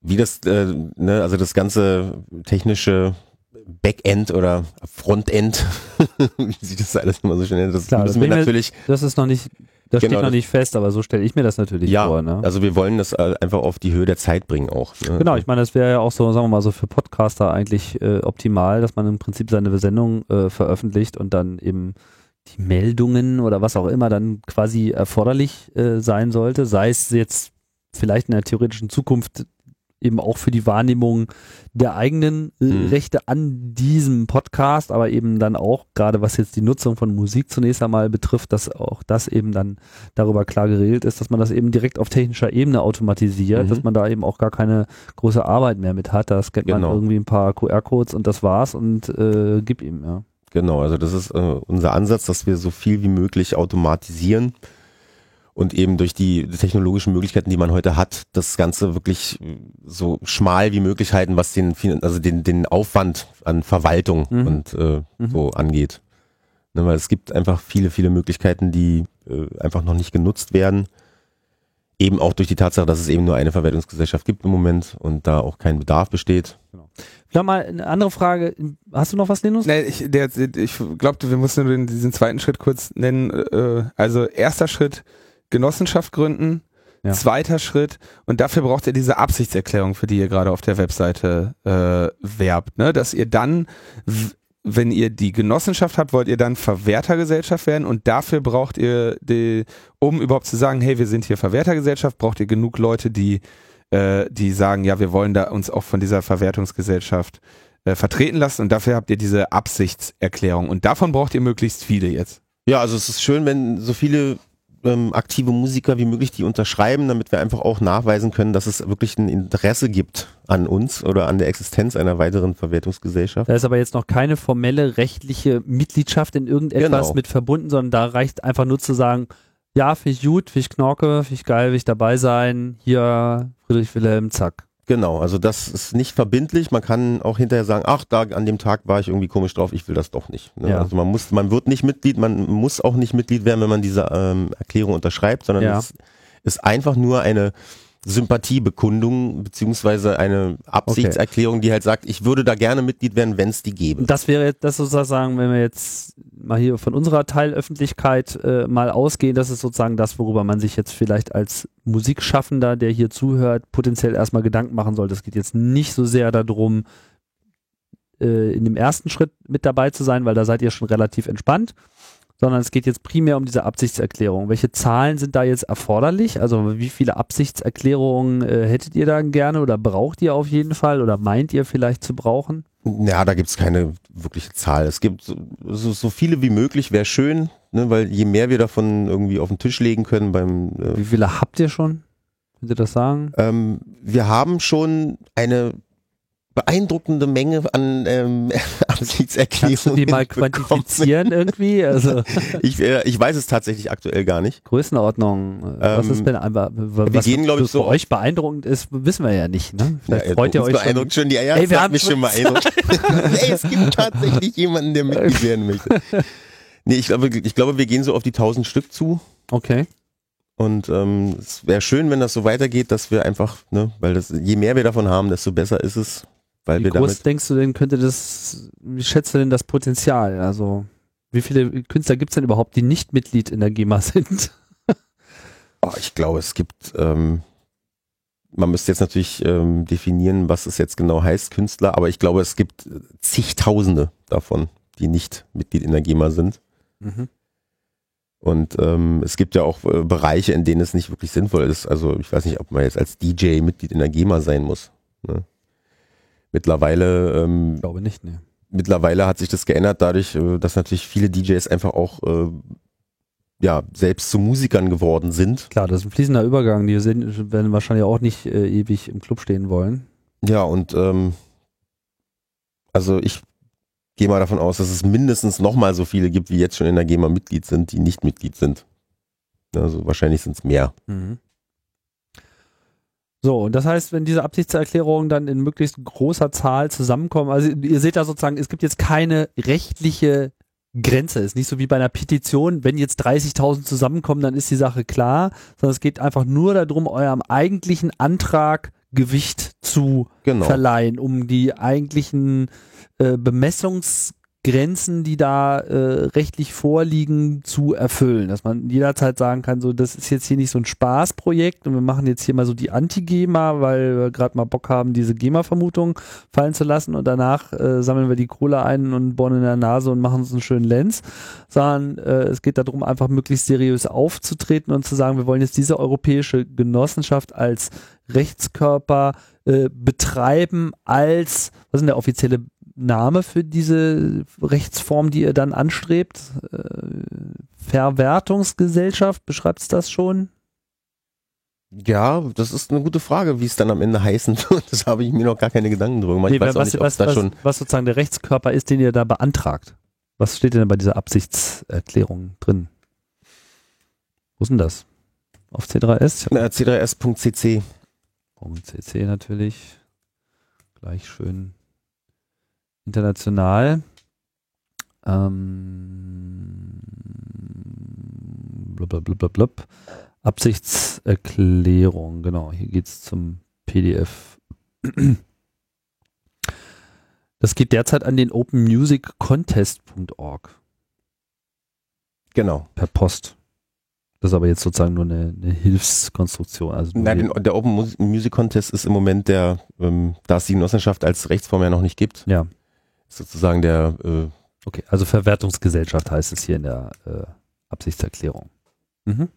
wie das, äh, ne, also das ganze technische Backend oder Frontend, wie sich das alles immer so schnell nennt, das Klar, das müssen wir ich mir- natürlich, Das ist noch nicht, das Genau, steht noch nicht fest, aber so stelle ich mir das natürlich ja, vor. Ne? also wir wollen das äh, einfach auf die Höhe der Zeit bringen auch. Ne? Genau, ich meine, das wäre ja auch so, sagen wir mal so für Podcaster eigentlich äh, optimal, dass man im Prinzip seine Sendung äh, veröffentlicht und dann eben die Meldungen oder was auch immer dann quasi erforderlich äh, sein sollte, sei es jetzt vielleicht in der theoretischen Zukunft eben auch für die Wahrnehmung der eigenen äh, Mhm. Rechte an diesem Podcast, aber eben dann auch, gerade was jetzt die Nutzung von Musik zunächst einmal betrifft, dass auch das eben dann darüber klar geregelt ist, dass man das eben direkt auf technischer Ebene automatisiert, Mhm. dass man da eben auch gar keine große Arbeit mehr mit hat. Da scannt man Genau. irgendwie ein paar QR-Codes und das war's und äh, gib ihm, ja. Genau, also das ist äh, unser Ansatz, dass wir so viel wie möglich automatisieren und eben durch die technologischen Möglichkeiten, die man heute hat, das Ganze wirklich so schmal wie möglich halten, was den, also den, den Aufwand an Verwaltung Mhm. und äh, Mhm. so angeht. Ne, weil es gibt einfach viele, viele Möglichkeiten, die äh, einfach noch nicht genutzt werden. Eben auch durch die Tatsache, dass es eben nur eine Verwertungsgesellschaft gibt im Moment und da auch kein Bedarf besteht. Vielleicht mal eine andere Frage. Hast du noch was, Linus? Nee, ich, der, ich glaube, wir müssen nur den, diesen zweiten Schritt kurz nennen. Äh, also erster Schritt, Genossenschaft gründen. Ja. Zweiter Schritt. Und dafür braucht ihr diese Absichtserklärung, für die ihr gerade auf der Webseite äh, werbt. Ne? Dass ihr dann, wenn ihr die Genossenschaft habt, wollt ihr dann Verwertergesellschaft werden und dafür braucht ihr, die, um überhaupt zu sagen, hey, wir sind hier Verwertergesellschaft, braucht ihr genug Leute, die, äh, die sagen, ja, wir wollen da uns auch von dieser Verwertungsgesellschaft äh, vertreten lassen und dafür habt ihr diese Absichtserklärung und davon braucht ihr möglichst viele jetzt. Ja, also es ist schön, wenn so viele ähm, aktive Musiker wie möglich die unterschreiben, damit wir einfach auch nachweisen können, dass es wirklich ein Interesse gibt an uns oder an der Existenz einer weiteren Verwertungsgesellschaft. Da ist aber jetzt noch keine formelle rechtliche Mitgliedschaft in irgendetwas Genau. mit verbunden, sondern da reicht einfach nur zu sagen, ja, finde ich gut, finde ich knorke, finde ich geil, will ich dabei sein, hier Friedrich Wilhelm, zack. Genau, also das ist nicht verbindlich. Man kann auch hinterher sagen, ach, da an dem Tag war ich irgendwie komisch drauf, ich will das doch nicht. Ne? Ja. Also man muss, man wird nicht Mitglied, man muss auch nicht Mitglied werden, wenn man diese ähm, Erklärung unterschreibt, sondern Ja. es ist einfach nur eine Sympathiebekundung beziehungsweise eine Absichtserklärung, die halt sagt, ich würde da gerne Mitglied werden, wenn es die gäbe. Das wäre jetzt das sozusagen, wenn wir jetzt mal hier von unserer Teilöffentlichkeit äh, mal ausgehen, das ist sozusagen das, worüber man sich jetzt vielleicht als Musikschaffender, der hier zuhört, potenziell erstmal Gedanken machen sollte. Es geht jetzt nicht so sehr darum, äh, in dem ersten Schritt mit dabei zu sein, weil da seid ihr schon relativ entspannt, sondern es geht jetzt primär um diese Absichtserklärung. Welche Zahlen sind da jetzt erforderlich? Also wie viele Absichtserklärungen äh, hättet ihr da gerne oder braucht ihr auf jeden Fall oder meint ihr vielleicht zu brauchen? Ja, da gibt's keine wirkliche Zahl. Es gibt so, so, so viele wie möglich, wäre schön, ne, weil je mehr wir davon irgendwie auf den Tisch legen können beim äh, Wie viele habt ihr schon? Könnt ihr das sagen? Ähm, wir haben schon eine beeindruckende Menge an ähm, Absichtserklärungen. Kannst du die mal quantifizieren irgendwie? Also Ich, äh, ich weiß es tatsächlich aktuell gar nicht. Größenordnung. äh, was Ähm, ist denn einfach, was gehen, was so für euch beeindruckend ist, wissen wir ja nicht. Ne? Vielleicht Ja, freut ihr euch schon. beeindruckt schon. die ja, Ey, wir haben mich schon beeindruckt. Ey, es gibt tatsächlich jemanden, der Mitglied werden möchte. Nee, ich glaube, ich glaube, wir gehen so auf die 1000 Stück zu. Okay. Und ähm, es wäre schön, wenn das so weitergeht, dass wir einfach, ne, weil das, je mehr wir davon haben, desto besser ist es, weil Wie groß denkst du denn, könnte das, wie schätzt du denn das Potenzial? Also, wie viele Künstler gibt es denn überhaupt, die nicht Mitglied in der GEMA sind? Oh, ich glaube, es gibt, ähm, man müsste jetzt natürlich ähm, definieren, was es jetzt genau heißt, Künstler, aber ich glaube, es gibt zigtausende davon, die nicht Mitglied in der GEMA sind. Und ähm, es gibt ja auch äh, Bereiche, in denen es nicht wirklich sinnvoll ist. Also ich weiß nicht, ob man jetzt als DJ Mitglied in der GEMA sein muss. Ne? Mittlerweile, ähm, Ich glaube nicht, ne. mittlerweile hat sich das geändert dadurch, äh, dass natürlich viele DJs einfach auch äh, ja selbst zu Musikern geworden sind. Klar, das ist ein fließender Übergang. Die sind, werden wahrscheinlich auch nicht äh, ewig im Club stehen wollen. Ja, und ähm, also ich gehe mal davon aus, dass es mindestens nochmal so viele gibt, wie jetzt schon in der GEMA Mitglied sind, die nicht Mitglied sind. Also wahrscheinlich sind es mehr. Mhm. So, und das heißt, wenn diese Absichtserklärungen dann in möglichst großer Zahl zusammenkommen, also ihr seht da sozusagen, es gibt jetzt keine rechtliche Grenze. Es ist nicht so wie bei einer Petition, wenn jetzt 30.000 zusammenkommen, dann ist die Sache klar, sondern es geht einfach nur darum, eurem eigentlichen Antrag Gewicht zu Genau. verleihen, um die eigentlichen äh, Bemessungsgrenzen, die da äh, rechtlich vorliegen, zu erfüllen. Dass man jederzeit sagen kann, so, das ist jetzt hier nicht so ein Spaßprojekt und wir machen jetzt hier mal so die Anti-GEMA, weil wir gerade mal Bock haben, diese GEMA-Vermutung fallen zu lassen und danach äh, sammeln wir die Kohle ein und bohren in der Nase und machen uns einen schönen Lenz, sondern äh, es geht darum, einfach möglichst seriös aufzutreten und zu sagen, wir wollen jetzt diese europäische Genossenschaft als Rechtskörper äh, betreiben als, was ist denn der offizielle Name für diese Rechtsform, die ihr dann anstrebt? Äh, Verwertungsgesellschaft, beschreibt es das schon? Ja, das ist eine gute Frage, wie es dann am Ende heißen wird. Das habe ich mir noch gar keine Gedanken drüber gemacht. Ich Nee, was, nicht, was, was, schon. was sozusagen der Rechtskörper ist, den ihr da beantragt. Was steht denn bei dieser Absichtserklärung drin? Wo ist denn das? Auf C3S? Na, C3S.cc. Und CC natürlich. Gleich schön international. Ähm, blub, blub, blub. Absichtserklärung, genau. Hier geht's zum PDF. Das geht derzeit an den openmusiccontest.org Genau. per Post. Das ist aber jetzt sozusagen nur eine, eine Hilfskonstruktion. Also Nein, den, der Open Mus- Music Contest ist im Moment der, ähm, da es die Genossenschaft als Rechtsform ja noch nicht gibt, ja, sozusagen der, äh, okay. Also Verwertungsgesellschaft heißt es hier in der äh, Absichtserklärung. Mhm.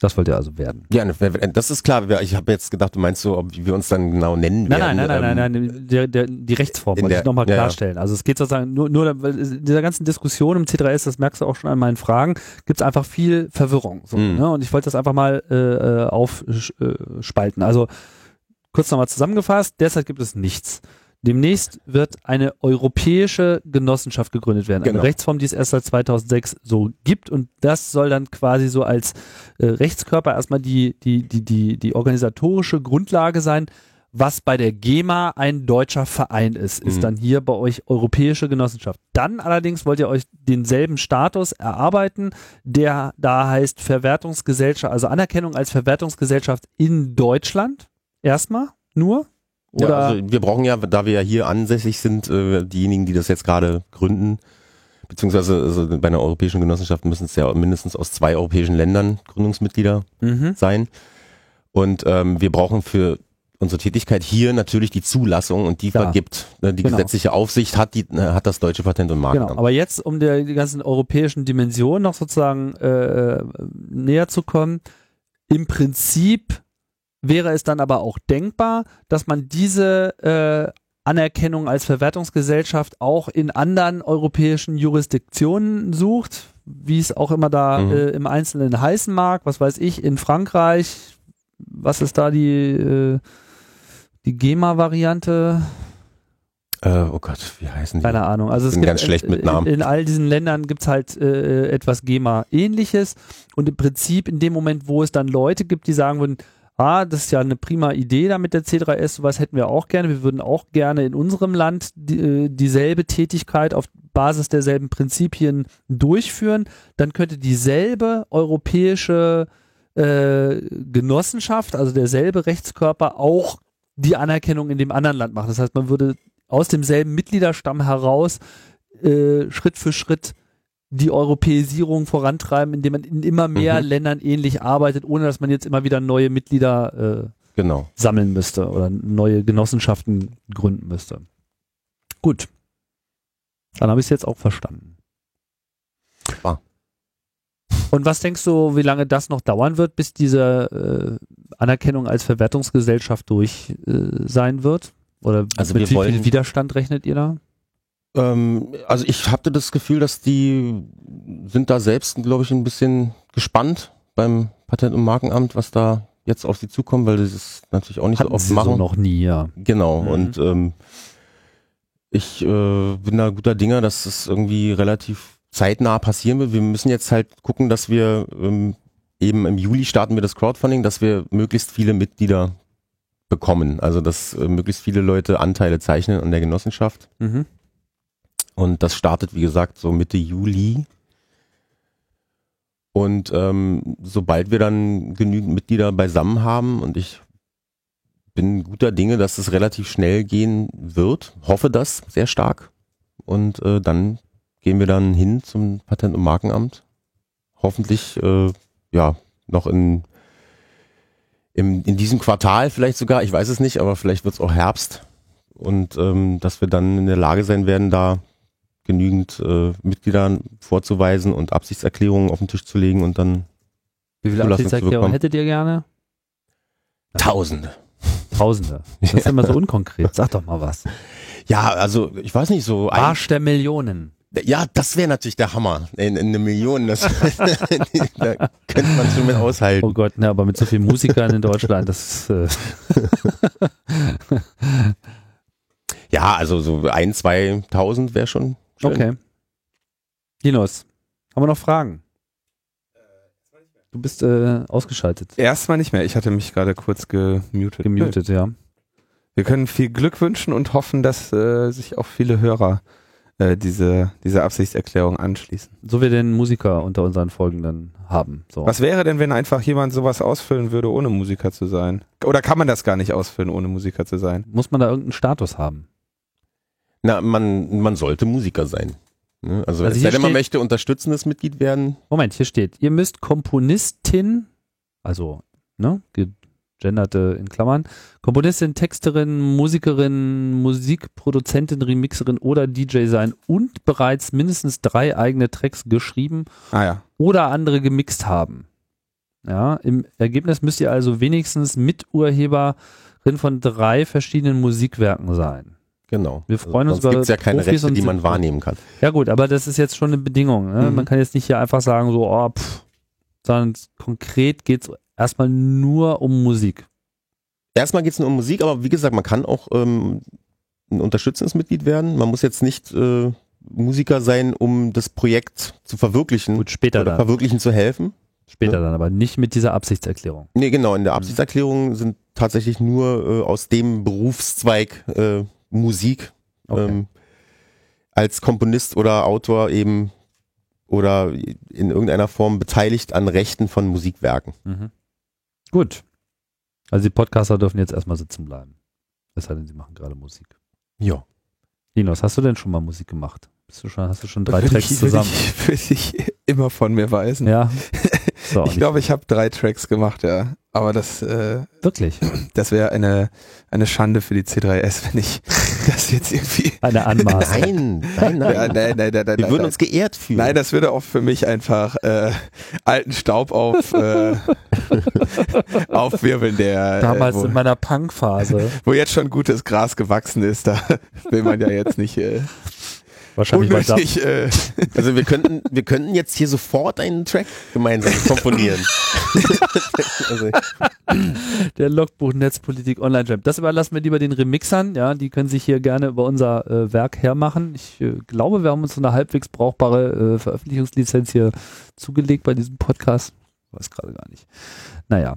Das wollt ihr also werden. ja, ne, das ist klar. Ich habe jetzt gedacht, du meinst so, ob wir uns dann genau nennen Nein, werden. nein, nein, nein, ähm, nein, nein, der, der, die Rechtsform wollte der- ich nochmal ja, klarstellen. Also es geht sozusagen nur, nur dieser ganzen Diskussion im C3S, das merkst du auch schon an meinen Fragen, gibt es einfach viel Verwirrung. So, Mhm. ne? Und ich wollte das einfach mal äh, aufspalten. Also kurz nochmal zusammengefasst, derzeit gibt es nichts. Demnächst wird eine europäische Genossenschaft gegründet werden. Genau. Eine Rechtsform, die es erst seit 2006 so gibt. Und das soll dann quasi so als äh, Rechtskörper erstmal die, die, die, die, die organisatorische Grundlage sein. Was bei der GEMA ein deutscher Verein ist, ist Mhm. dann hier bei euch europäische Genossenschaft. Dann allerdings wollt ihr euch denselben Status erarbeiten, der da heißt Verwertungsgesellschaft, also Anerkennung als Verwertungsgesellschaft in Deutschland. Erstmal nur. Oder Ja, also wir brauchen ja, da wir ja hier ansässig sind, äh, diejenigen, die das jetzt gerade gründen, beziehungsweise also bei einer europäischen Genossenschaft müssen es ja mindestens aus zwei europäischen Ländern Gründungsmitglieder mhm. sein. Und ähm, wir brauchen für unsere Tätigkeit hier natürlich die Zulassung und die Ja. vergibt. Ne, die Genau. gesetzliche Aufsicht hat die äh, hat das deutsche Patent- und Genau, Markenamt. aber jetzt, um der, ganzen europäischen Dimensionen noch sozusagen äh, näher zu kommen, im Prinzip wäre es dann aber auch denkbar, dass man diese äh, Anerkennung als Verwertungsgesellschaft auch in anderen europäischen Jurisdiktionen sucht, wie es auch immer da Mhm. äh, im Einzelnen heißen mag, was weiß ich, in Frankreich, was ist da die, äh, die GEMA-Variante? Äh, oh Gott, wie heißen die? Keine Ahnung. Also es Bin gibt ganz schlecht mit in- Namen. In, all diesen Ländern gibt's halt äh, etwas GEMA-ähnliches und im Prinzip in dem Moment, wo es dann Leute gibt, die sagen würden, ah, das ist ja eine prima Idee da mit der C3S, sowas hätten wir auch gerne. Wir würden auch gerne in unserem Land die, äh, dieselbe Tätigkeit auf Basis derselben Prinzipien durchführen. Dann könnte dieselbe europäische äh, Genossenschaft, also derselbe Rechtskörper, auch die Anerkennung in dem anderen Land machen. Das heißt, man würde aus demselben Mitgliederstamm heraus äh, Schritt für Schritt die Europäisierung vorantreiben, indem man in immer mehr Mhm. Ländern ähnlich arbeitet, ohne dass man jetzt immer wieder neue Mitglieder äh, Genau. sammeln müsste oder neue Genossenschaften gründen müsste. Gut. Dann habe ich es jetzt auch verstanden. Ah. Und was denkst du, wie lange das noch dauern wird, bis diese äh, Anerkennung als Verwertungsgesellschaft durch äh, sein wird? Oder Also mit wie wollen- viel Widerstand rechnet ihr da? Ähm, also ich hatte das Gefühl, dass die sind da selbst, glaube ich, ein bisschen gespannt beim Patent- und Markenamt, was da jetzt auf sie zukommt, weil sie das natürlich auch nicht so Hatten oft sie machen. so noch nie, ja. Genau. Mhm. Und ähm, ich äh, bin da guter Dinger, dass es irgendwie relativ zeitnah passieren wird. Wir müssen jetzt halt gucken, dass wir ähm, eben im Juli starten wir das Crowdfunding, dass wir möglichst viele Mitglieder bekommen. Also dass äh, möglichst viele Leute Anteile zeichnen an der Genossenschaft. Mhm. Und das startet, wie gesagt, so Mitte Juli. Und ähm, sobald wir dann genügend Mitglieder beisammen haben und ich bin guter Dinge, dass es relativ schnell gehen wird, hoffe das sehr stark. Und äh, dann gehen wir dann hin zum Patent- und Markenamt. Hoffentlich äh, ja noch in, im, in diesem Quartal vielleicht sogar, ich weiß es nicht, aber vielleicht wird es auch Herbst. Und ähm, dass wir dann in der Lage sein werden, da genügend äh, Mitgliedern vorzuweisen und Absichtserklärungen auf den Tisch zu legen und dann Wie viele Absichtserklärungen hättet ihr gerne? Tausende. Tausende. Das ist immer so unkonkret. Sag doch mal was. Ja, also ich weiß nicht, so Arsch der Millionen. ja, das wäre natürlich der Hammer. In, in eine Million, das da könnte man schon mit aushalten. Oh Gott, ne, aber mit so vielen Musikern in Deutschland, das äh, Ja, also so ein, zwei Tausend wäre schon schön. okay. Linus, haben wir noch Fragen? Du bist äh, ausgeschaltet, Erstmal nicht mehr. Ich hatte mich gerade kurz gemutet. gemutet, ja. Wir können viel Glück wünschen und hoffen, dass äh, sich auch viele Hörer äh, diese, diese Absichtserklärung anschließen. So wir den Musiker unter unseren Folgenden haben. So. Was wäre denn, wenn einfach jemand sowas ausfüllen würde, ohne Musiker zu sein? Oder kann man das gar nicht ausfüllen, ohne Musiker zu sein? Muss man da irgendeinen Status haben? Na, man, man sollte Musiker sein. Ne? Also, Also denn, man möchte unterstützendes Mitglied werden. Moment, hier steht, ihr müsst Komponistin, also, ne, gegenderte in Klammern, Komponistin, Texterin, Musikerin, Musikproduzentin, Remixerin oder DJ sein und bereits mindestens drei eigene Tracks geschrieben Ah ja. oder andere gemixt haben. Ja, im Ergebnis müsst ihr also wenigstens Miturheberin von drei verschiedenen Musikwerken sein. Genau. Wir freuen uns Sonst über gibt es ja keine Profis Rechte, die man wahrnehmen kann. Ja gut, aber das ist jetzt schon eine Bedingung. Ne? Mhm. Man kann jetzt nicht hier einfach sagen, so, oh, pff, sondern konkret geht es erstmal nur um Musik. Erstmal geht es nur um Musik, aber wie gesagt, man kann auch ähm, ein unterstützendes Mitglied werden. Man muss jetzt nicht äh, Musiker sein, um das Projekt zu verwirklichen Gut, später oder dann. verwirklichen zu helfen. Später dann, aber nicht mit dieser Absichtserklärung. Nee, genau, in der Absichtserklärung sind tatsächlich nur äh, aus dem Berufszweig äh, Musik Okay. ähm, als Komponist oder Autor eben oder in irgendeiner Form beteiligt an Rechten von Musikwerken. Mhm. Gut. Also die Podcaster dürfen jetzt erstmal sitzen bleiben. Es sei denn, sie machen gerade Musik. Ja. Linus, hast du denn schon mal Musik gemacht? Bist du schon, hast du schon drei Würde Tracks ich, zusammen? Ich, würde ich immer von mir weisen. Ja. So, ich glaube, ich habe drei Tracks gemacht, ja. Aber das, äh, wirklich. das wäre eine, eine Schande für die C3S, wenn ich das jetzt irgendwie. Eine Anmaßung. Nein, nein, nein. Ja, nein, nein, nein, nein, Wir nein, würden nein. uns geehrt fühlen. Nein, das würde auch für mich einfach äh, alten Staub auf äh, aufwirbeln, der Damals äh, wo, in meiner Punk-Phase. wo jetzt schon gutes Gras gewachsen ist. Da will man ja jetzt nicht äh, Wahrscheinlich unnötig. Äh, Also wir könnten, wir könnten jetzt hier sofort einen Track gemeinsam komponieren. also, der Logbuch Netzpolitik Online Jam. Das überlassen wir lieber den Remixern. Ja, die können sich hier gerne über unser äh, Werk hermachen. Ich äh, glaube, wir haben uns so eine halbwegs brauchbare äh, Veröffentlichungslizenz hier zugelegt bei diesem Podcast. Weiß gerade gar nicht. Naja.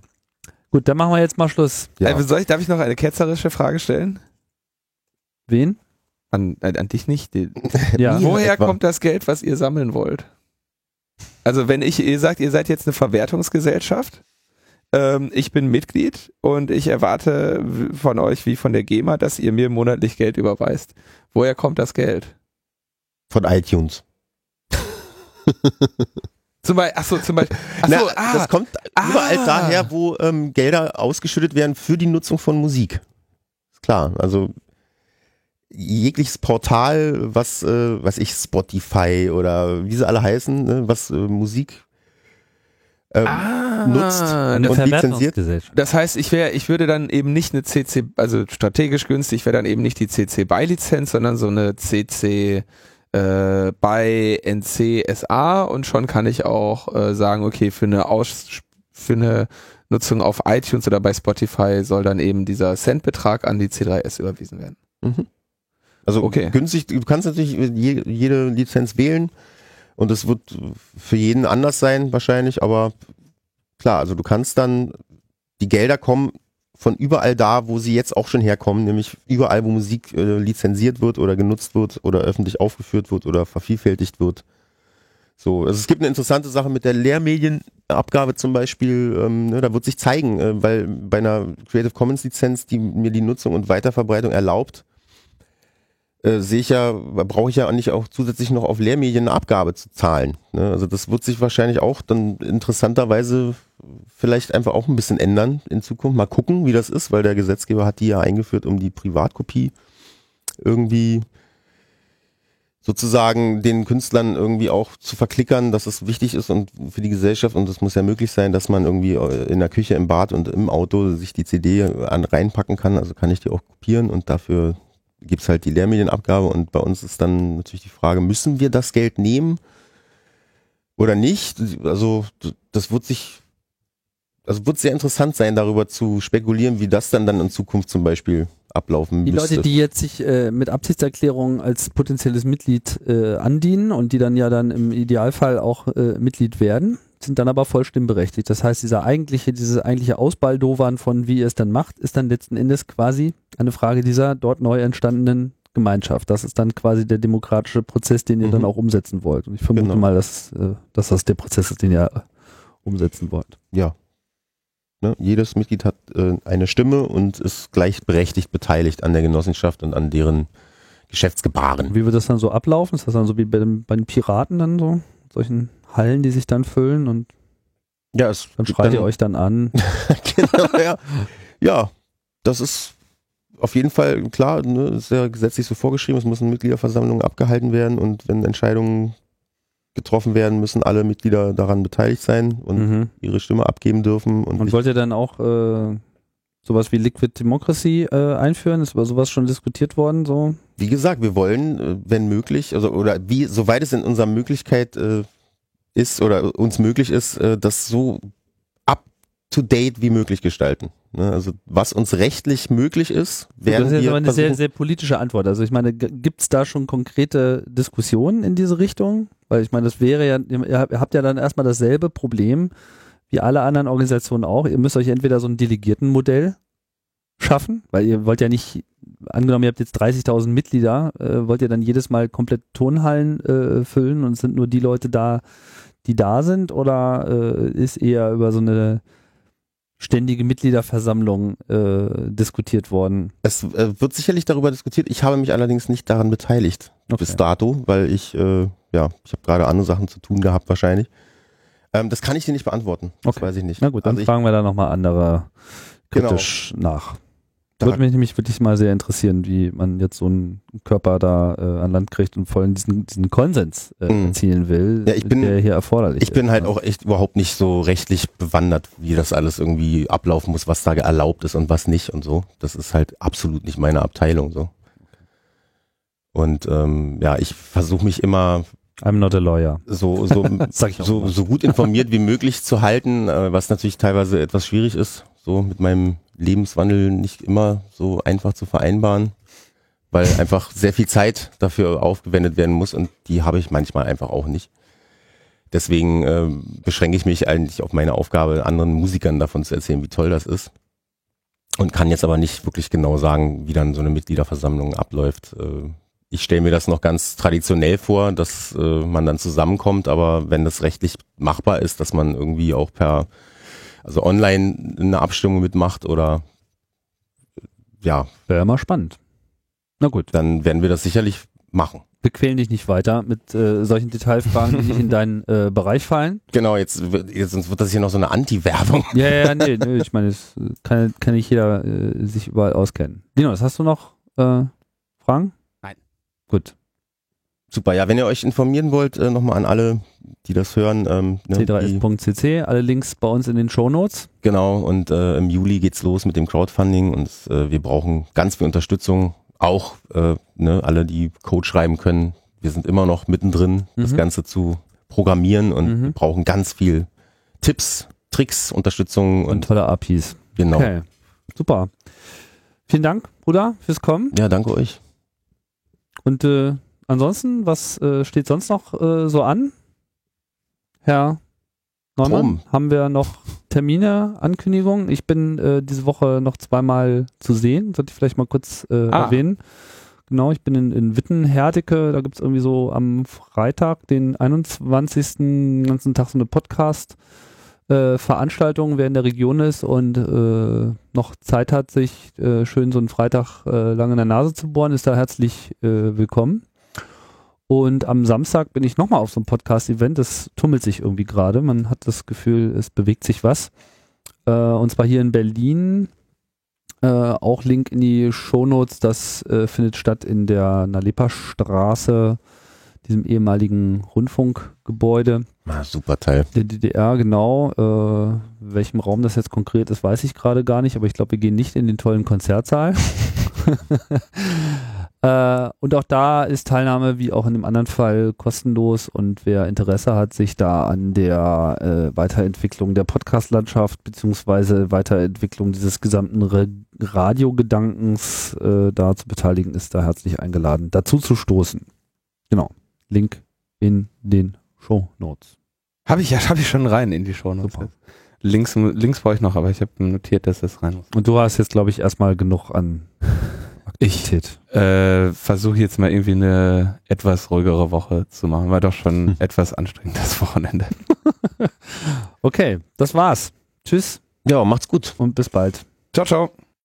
Gut, dann machen wir jetzt mal Schluss. ja. äh, soll ich, darf ich noch eine ketzerische Frage stellen? Wen? An, an, an dich nicht. Ja. Woher etwa. kommt das Geld, was ihr sammeln wollt? Also wenn ich, ihr sagt, ihr seid jetzt eine Verwertungsgesellschaft, ähm, ich bin Mitglied und ich erwarte von euch wie von der GEMA, dass ihr mir monatlich Geld überweist. Woher kommt das Geld? Von iTunes. Zum Beispiel, achso, zum Beispiel, achso, Na, ah, das kommt überall Ah. daher, wo ähm, Gelder ausgeschüttet werden für die Nutzung von Musik. Ist klar, also jegliches Portal, was, äh, was ich, Spotify oder wie sie alle heißen, ne, was äh, Musik ähm, ah, nutzt. Eine Und lizenziert? Das heißt, ich wäre, ich würde dann eben nicht eine CC, also strategisch günstig wäre dann eben nicht die CC BY Lizenz, sondern so eine CC äh, BY NC SA und schon kann ich auch äh, sagen, okay, für eine Aus, für eine Nutzung auf iTunes oder bei Spotify soll dann eben dieser Centbetrag an die C3S überwiesen werden. Mhm. Also Okay. günstig, du kannst natürlich je, jede Lizenz wählen und es wird für jeden anders sein wahrscheinlich, aber klar, also du kannst dann, die Gelder kommen von überall da, wo sie jetzt auch schon herkommen, nämlich überall, wo Musik äh, lizenziert wird oder genutzt wird oder öffentlich aufgeführt wird oder vervielfältigt wird. So, also es gibt eine interessante Sache mit der Lehrmedienabgabe zum Beispiel, ähm, ne, da wird sich zeigen, äh, weil bei einer Creative Commons Lizenz, die mir die Nutzung und Weiterverbreitung erlaubt, äh, sehe ich ja, brauche ich ja nicht auch zusätzlich noch auf Lehrmedien eine Abgabe zu zahlen. Ne? Also das wird sich wahrscheinlich auch dann interessanterweise vielleicht einfach auch ein bisschen ändern in Zukunft. Mal gucken, wie das ist, weil der Gesetzgeber hat die ja eingeführt, um die Privatkopie irgendwie sozusagen den Künstlern irgendwie auch zu verklickern, dass es wichtig ist und für die Gesellschaft und es muss ja möglich sein, dass man irgendwie äh, in der Küche, im Bad und im Auto sich die CD an reinpacken kann. Also kann ich die auch kopieren und dafür gibt's halt die Lehrmedienabgabe und bei uns ist dann natürlich die Frage, müssen wir das Geld nehmen oder nicht? Also das wird sich, also wird sehr interessant sein, darüber zu spekulieren, wie das dann dann in Zukunft zum Beispiel ablaufen Die müsste. Leute, die jetzt sich äh, mit Absichtserklärung als potenzielles Mitglied äh, andienen und die dann ja dann im Idealfall auch äh, Mitglied werden, sind dann aber voll stimmberechtigt. Das heißt, dieser eigentliche, dieses eigentliche Ausbaldowern von wie ihr es dann macht, ist dann letzten Endes quasi eine Frage dieser dort neu entstandenen Gemeinschaft. Das ist dann quasi der demokratische Prozess, den ihr Mhm. dann auch umsetzen wollt. Und ich vermute Genau. mal, dass, äh, dass das der Prozess ist, den ihr äh, umsetzen wollt. ja. Ne? Jedes Mitglied hat äh, eine Stimme und ist gleichberechtigt beteiligt an der Genossenschaft und an deren Geschäftsgebaren. Wie wird das dann so ablaufen? Ist das dann so wie bei den, bei den Piraten dann so? Solchen Hallen, die sich dann füllen und Ja, es dann schreit ihr euch dann an. genau, ja. ja, das ist auf jeden Fall klar, ne, ist ja gesetzlich so vorgeschrieben, es müssen Mitgliederversammlungen abgehalten werden und wenn Entscheidungen getroffen werden, müssen alle Mitglieder daran beteiligt sein und Mhm. ihre Stimme abgeben dürfen. Und, Und wollt ihr dann auch äh, sowas wie Liquid Democracy äh, einführen? Ist über sowas schon diskutiert worden? So? wie gesagt, wir wollen, äh, wenn möglich, also oder wie, soweit es in unserer Möglichkeit äh, ist oder uns möglich ist, äh, das so up to date wie möglich gestalten. Ne? Also was uns rechtlich möglich ist, werden das ist wir aber eine sehr, sehr politische Antwort. Also ich meine, gibt es da schon konkrete Diskussionen in diese Richtung? Weil ich meine, das wäre ja, ihr habt- ihr habt ja dann erstmal dasselbe Problem wie alle anderen Organisationen auch. Ihr müsst euch entweder so ein Delegiertenmodell schaffen, weil ihr wollt ja nicht, angenommen, ihr habt jetzt 30.000 Mitglieder, äh, wollt ihr dann jedes Mal komplett Turnhallen äh, füllen und sind nur die Leute da, die da sind oder äh, ist eher über so eine ständige Mitgliederversammlung äh, diskutiert worden? Es äh, wird sicherlich darüber diskutiert. Ich habe mich allerdings nicht daran beteiligt bis dato, weil ich, äh, ja, ich habe gerade andere Sachen zu tun gehabt wahrscheinlich. Ähm, das kann ich dir nicht beantworten. Das Okay. weiß ich nicht. Na gut, dann also ich, fragen wir da nochmal andere Genau. kritisch nach. Würde mich nämlich wirklich mal sehr interessieren, wie man jetzt so einen Körper da äh, an Land kriegt und vor allem diesen, diesen Konsens äh, Mhm. erzielen will, Ja, ich bin- der hier erforderlich ich bin ist. halt auch echt überhaupt nicht so rechtlich bewandert, wie das alles irgendwie ablaufen muss, was da erlaubt ist und was nicht und so. Das ist halt absolut nicht meine Abteilung so. Und ähm, ja, ich versuche mich immer I'm not a lawyer. so so ich so, so gut informiert wie möglich zu halten, äh, was natürlich teilweise etwas schwierig ist, so mit meinem Lebenswandel nicht immer so einfach zu vereinbaren, weil einfach sehr viel Zeit dafür aufgewendet werden muss und die habe ich manchmal einfach auch nicht. Deswegen äh, beschränke ich mich eigentlich auf meine Aufgabe, anderen Musikern davon zu erzählen, wie toll das ist. Und kann jetzt aber nicht wirklich genau sagen, wie dann so eine Mitgliederversammlung abläuft. Äh, ich stelle mir das noch ganz traditionell vor, dass äh, man dann zusammenkommt, aber wenn das rechtlich machbar ist, dass man irgendwie auch per, also online eine Abstimmung mitmacht oder ja, Wäre mal spannend. Na gut, dann werden wir das sicherlich machen. wir quälen dich nicht weiter mit äh, solchen Detailfragen, die nicht in deinen äh, Bereich fallen. Genau, jetzt, wird- jetzt sonst wird das hier noch so eine Anti-Werbung. Ja, ja, ja, nee, nee ich meine, es kann, kann nicht jeder äh, sich überall auskennen. Linus, hast du noch äh, Fragen? Nein. Gut. Super, ja, wenn ihr euch informieren wollt, äh, nochmal an alle, die das hören. Ähm, ne, die, c3s.cc, alle Links bei uns in den Shownotes. genau, und äh, im Juli geht's los mit dem Crowdfunding und äh, wir brauchen ganz viel Unterstützung. Auch äh, ne, alle, die Code schreiben können. Wir sind immer noch mittendrin, das Mhm. Ganze zu programmieren und Mhm. wir brauchen ganz viel Tipps, Tricks, Unterstützung Und und tolle APIs. genau. Okay, super. Vielen Dank, Bruder, fürs Kommen. Ja, danke euch. Und äh, ansonsten, was äh, steht sonst noch äh, so an? Herr Neumann, Drum. haben wir noch Termine, Ankündigungen? Ich bin äh, diese Woche noch zweimal zu sehen. Sollte ich vielleicht mal kurz äh, Ah. erwähnen. Genau, ich bin in, in Witten-Herdecke. Da gibt es irgendwie so am Freitag, den 21. den ganzen Tag so eine Podcast- äh, Veranstaltung, wer in der Region ist und äh, noch Zeit hat, sich äh, schön so einen Freitag äh, lang in der Nase zu bohren, ist da herzlich äh, willkommen. Und am Samstag bin ich nochmal auf so einem Podcast-Event. Das tummelt sich irgendwie gerade. Man hat das Gefühl, es bewegt sich was. Äh, und zwar hier in Berlin. Äh, auch Link in die Shownotes. Das äh, findet statt in der Nalepa-Straße, diesem ehemaligen Rundfunkgebäude Ah, super Teil. der DDR, genau. Äh, welchem Raum das jetzt konkret ist, weiß ich gerade gar nicht, aber ich glaube, wir gehen nicht in den tollen Konzertsaal. äh, und auch da ist Teilnahme, wie auch in dem anderen Fall, kostenlos und wer Interesse hat, sich da an der äh, Weiterentwicklung der Podcast-Landschaft beziehungsweise Weiterentwicklung dieses gesamten Re Radiogedankens äh, da zu beteiligen, ist da herzlich eingeladen, dazu zu stoßen. Genau. Link in den Show Notes. Habe ich ja, habe ich schon rein in die Show Notes. Links, links brauche ich noch, aber ich habe notiert, dass das rein muss. Und du hast jetzt, glaube ich, erstmal genug an Aktivität. Äh, Versuche jetzt mal irgendwie eine etwas ruhigere Woche zu machen. War doch schon Hm. etwas anstrengend das Wochenende. Okay, das war's. Tschüss Ja, macht's gut. und bis bald. Ciao, ciao.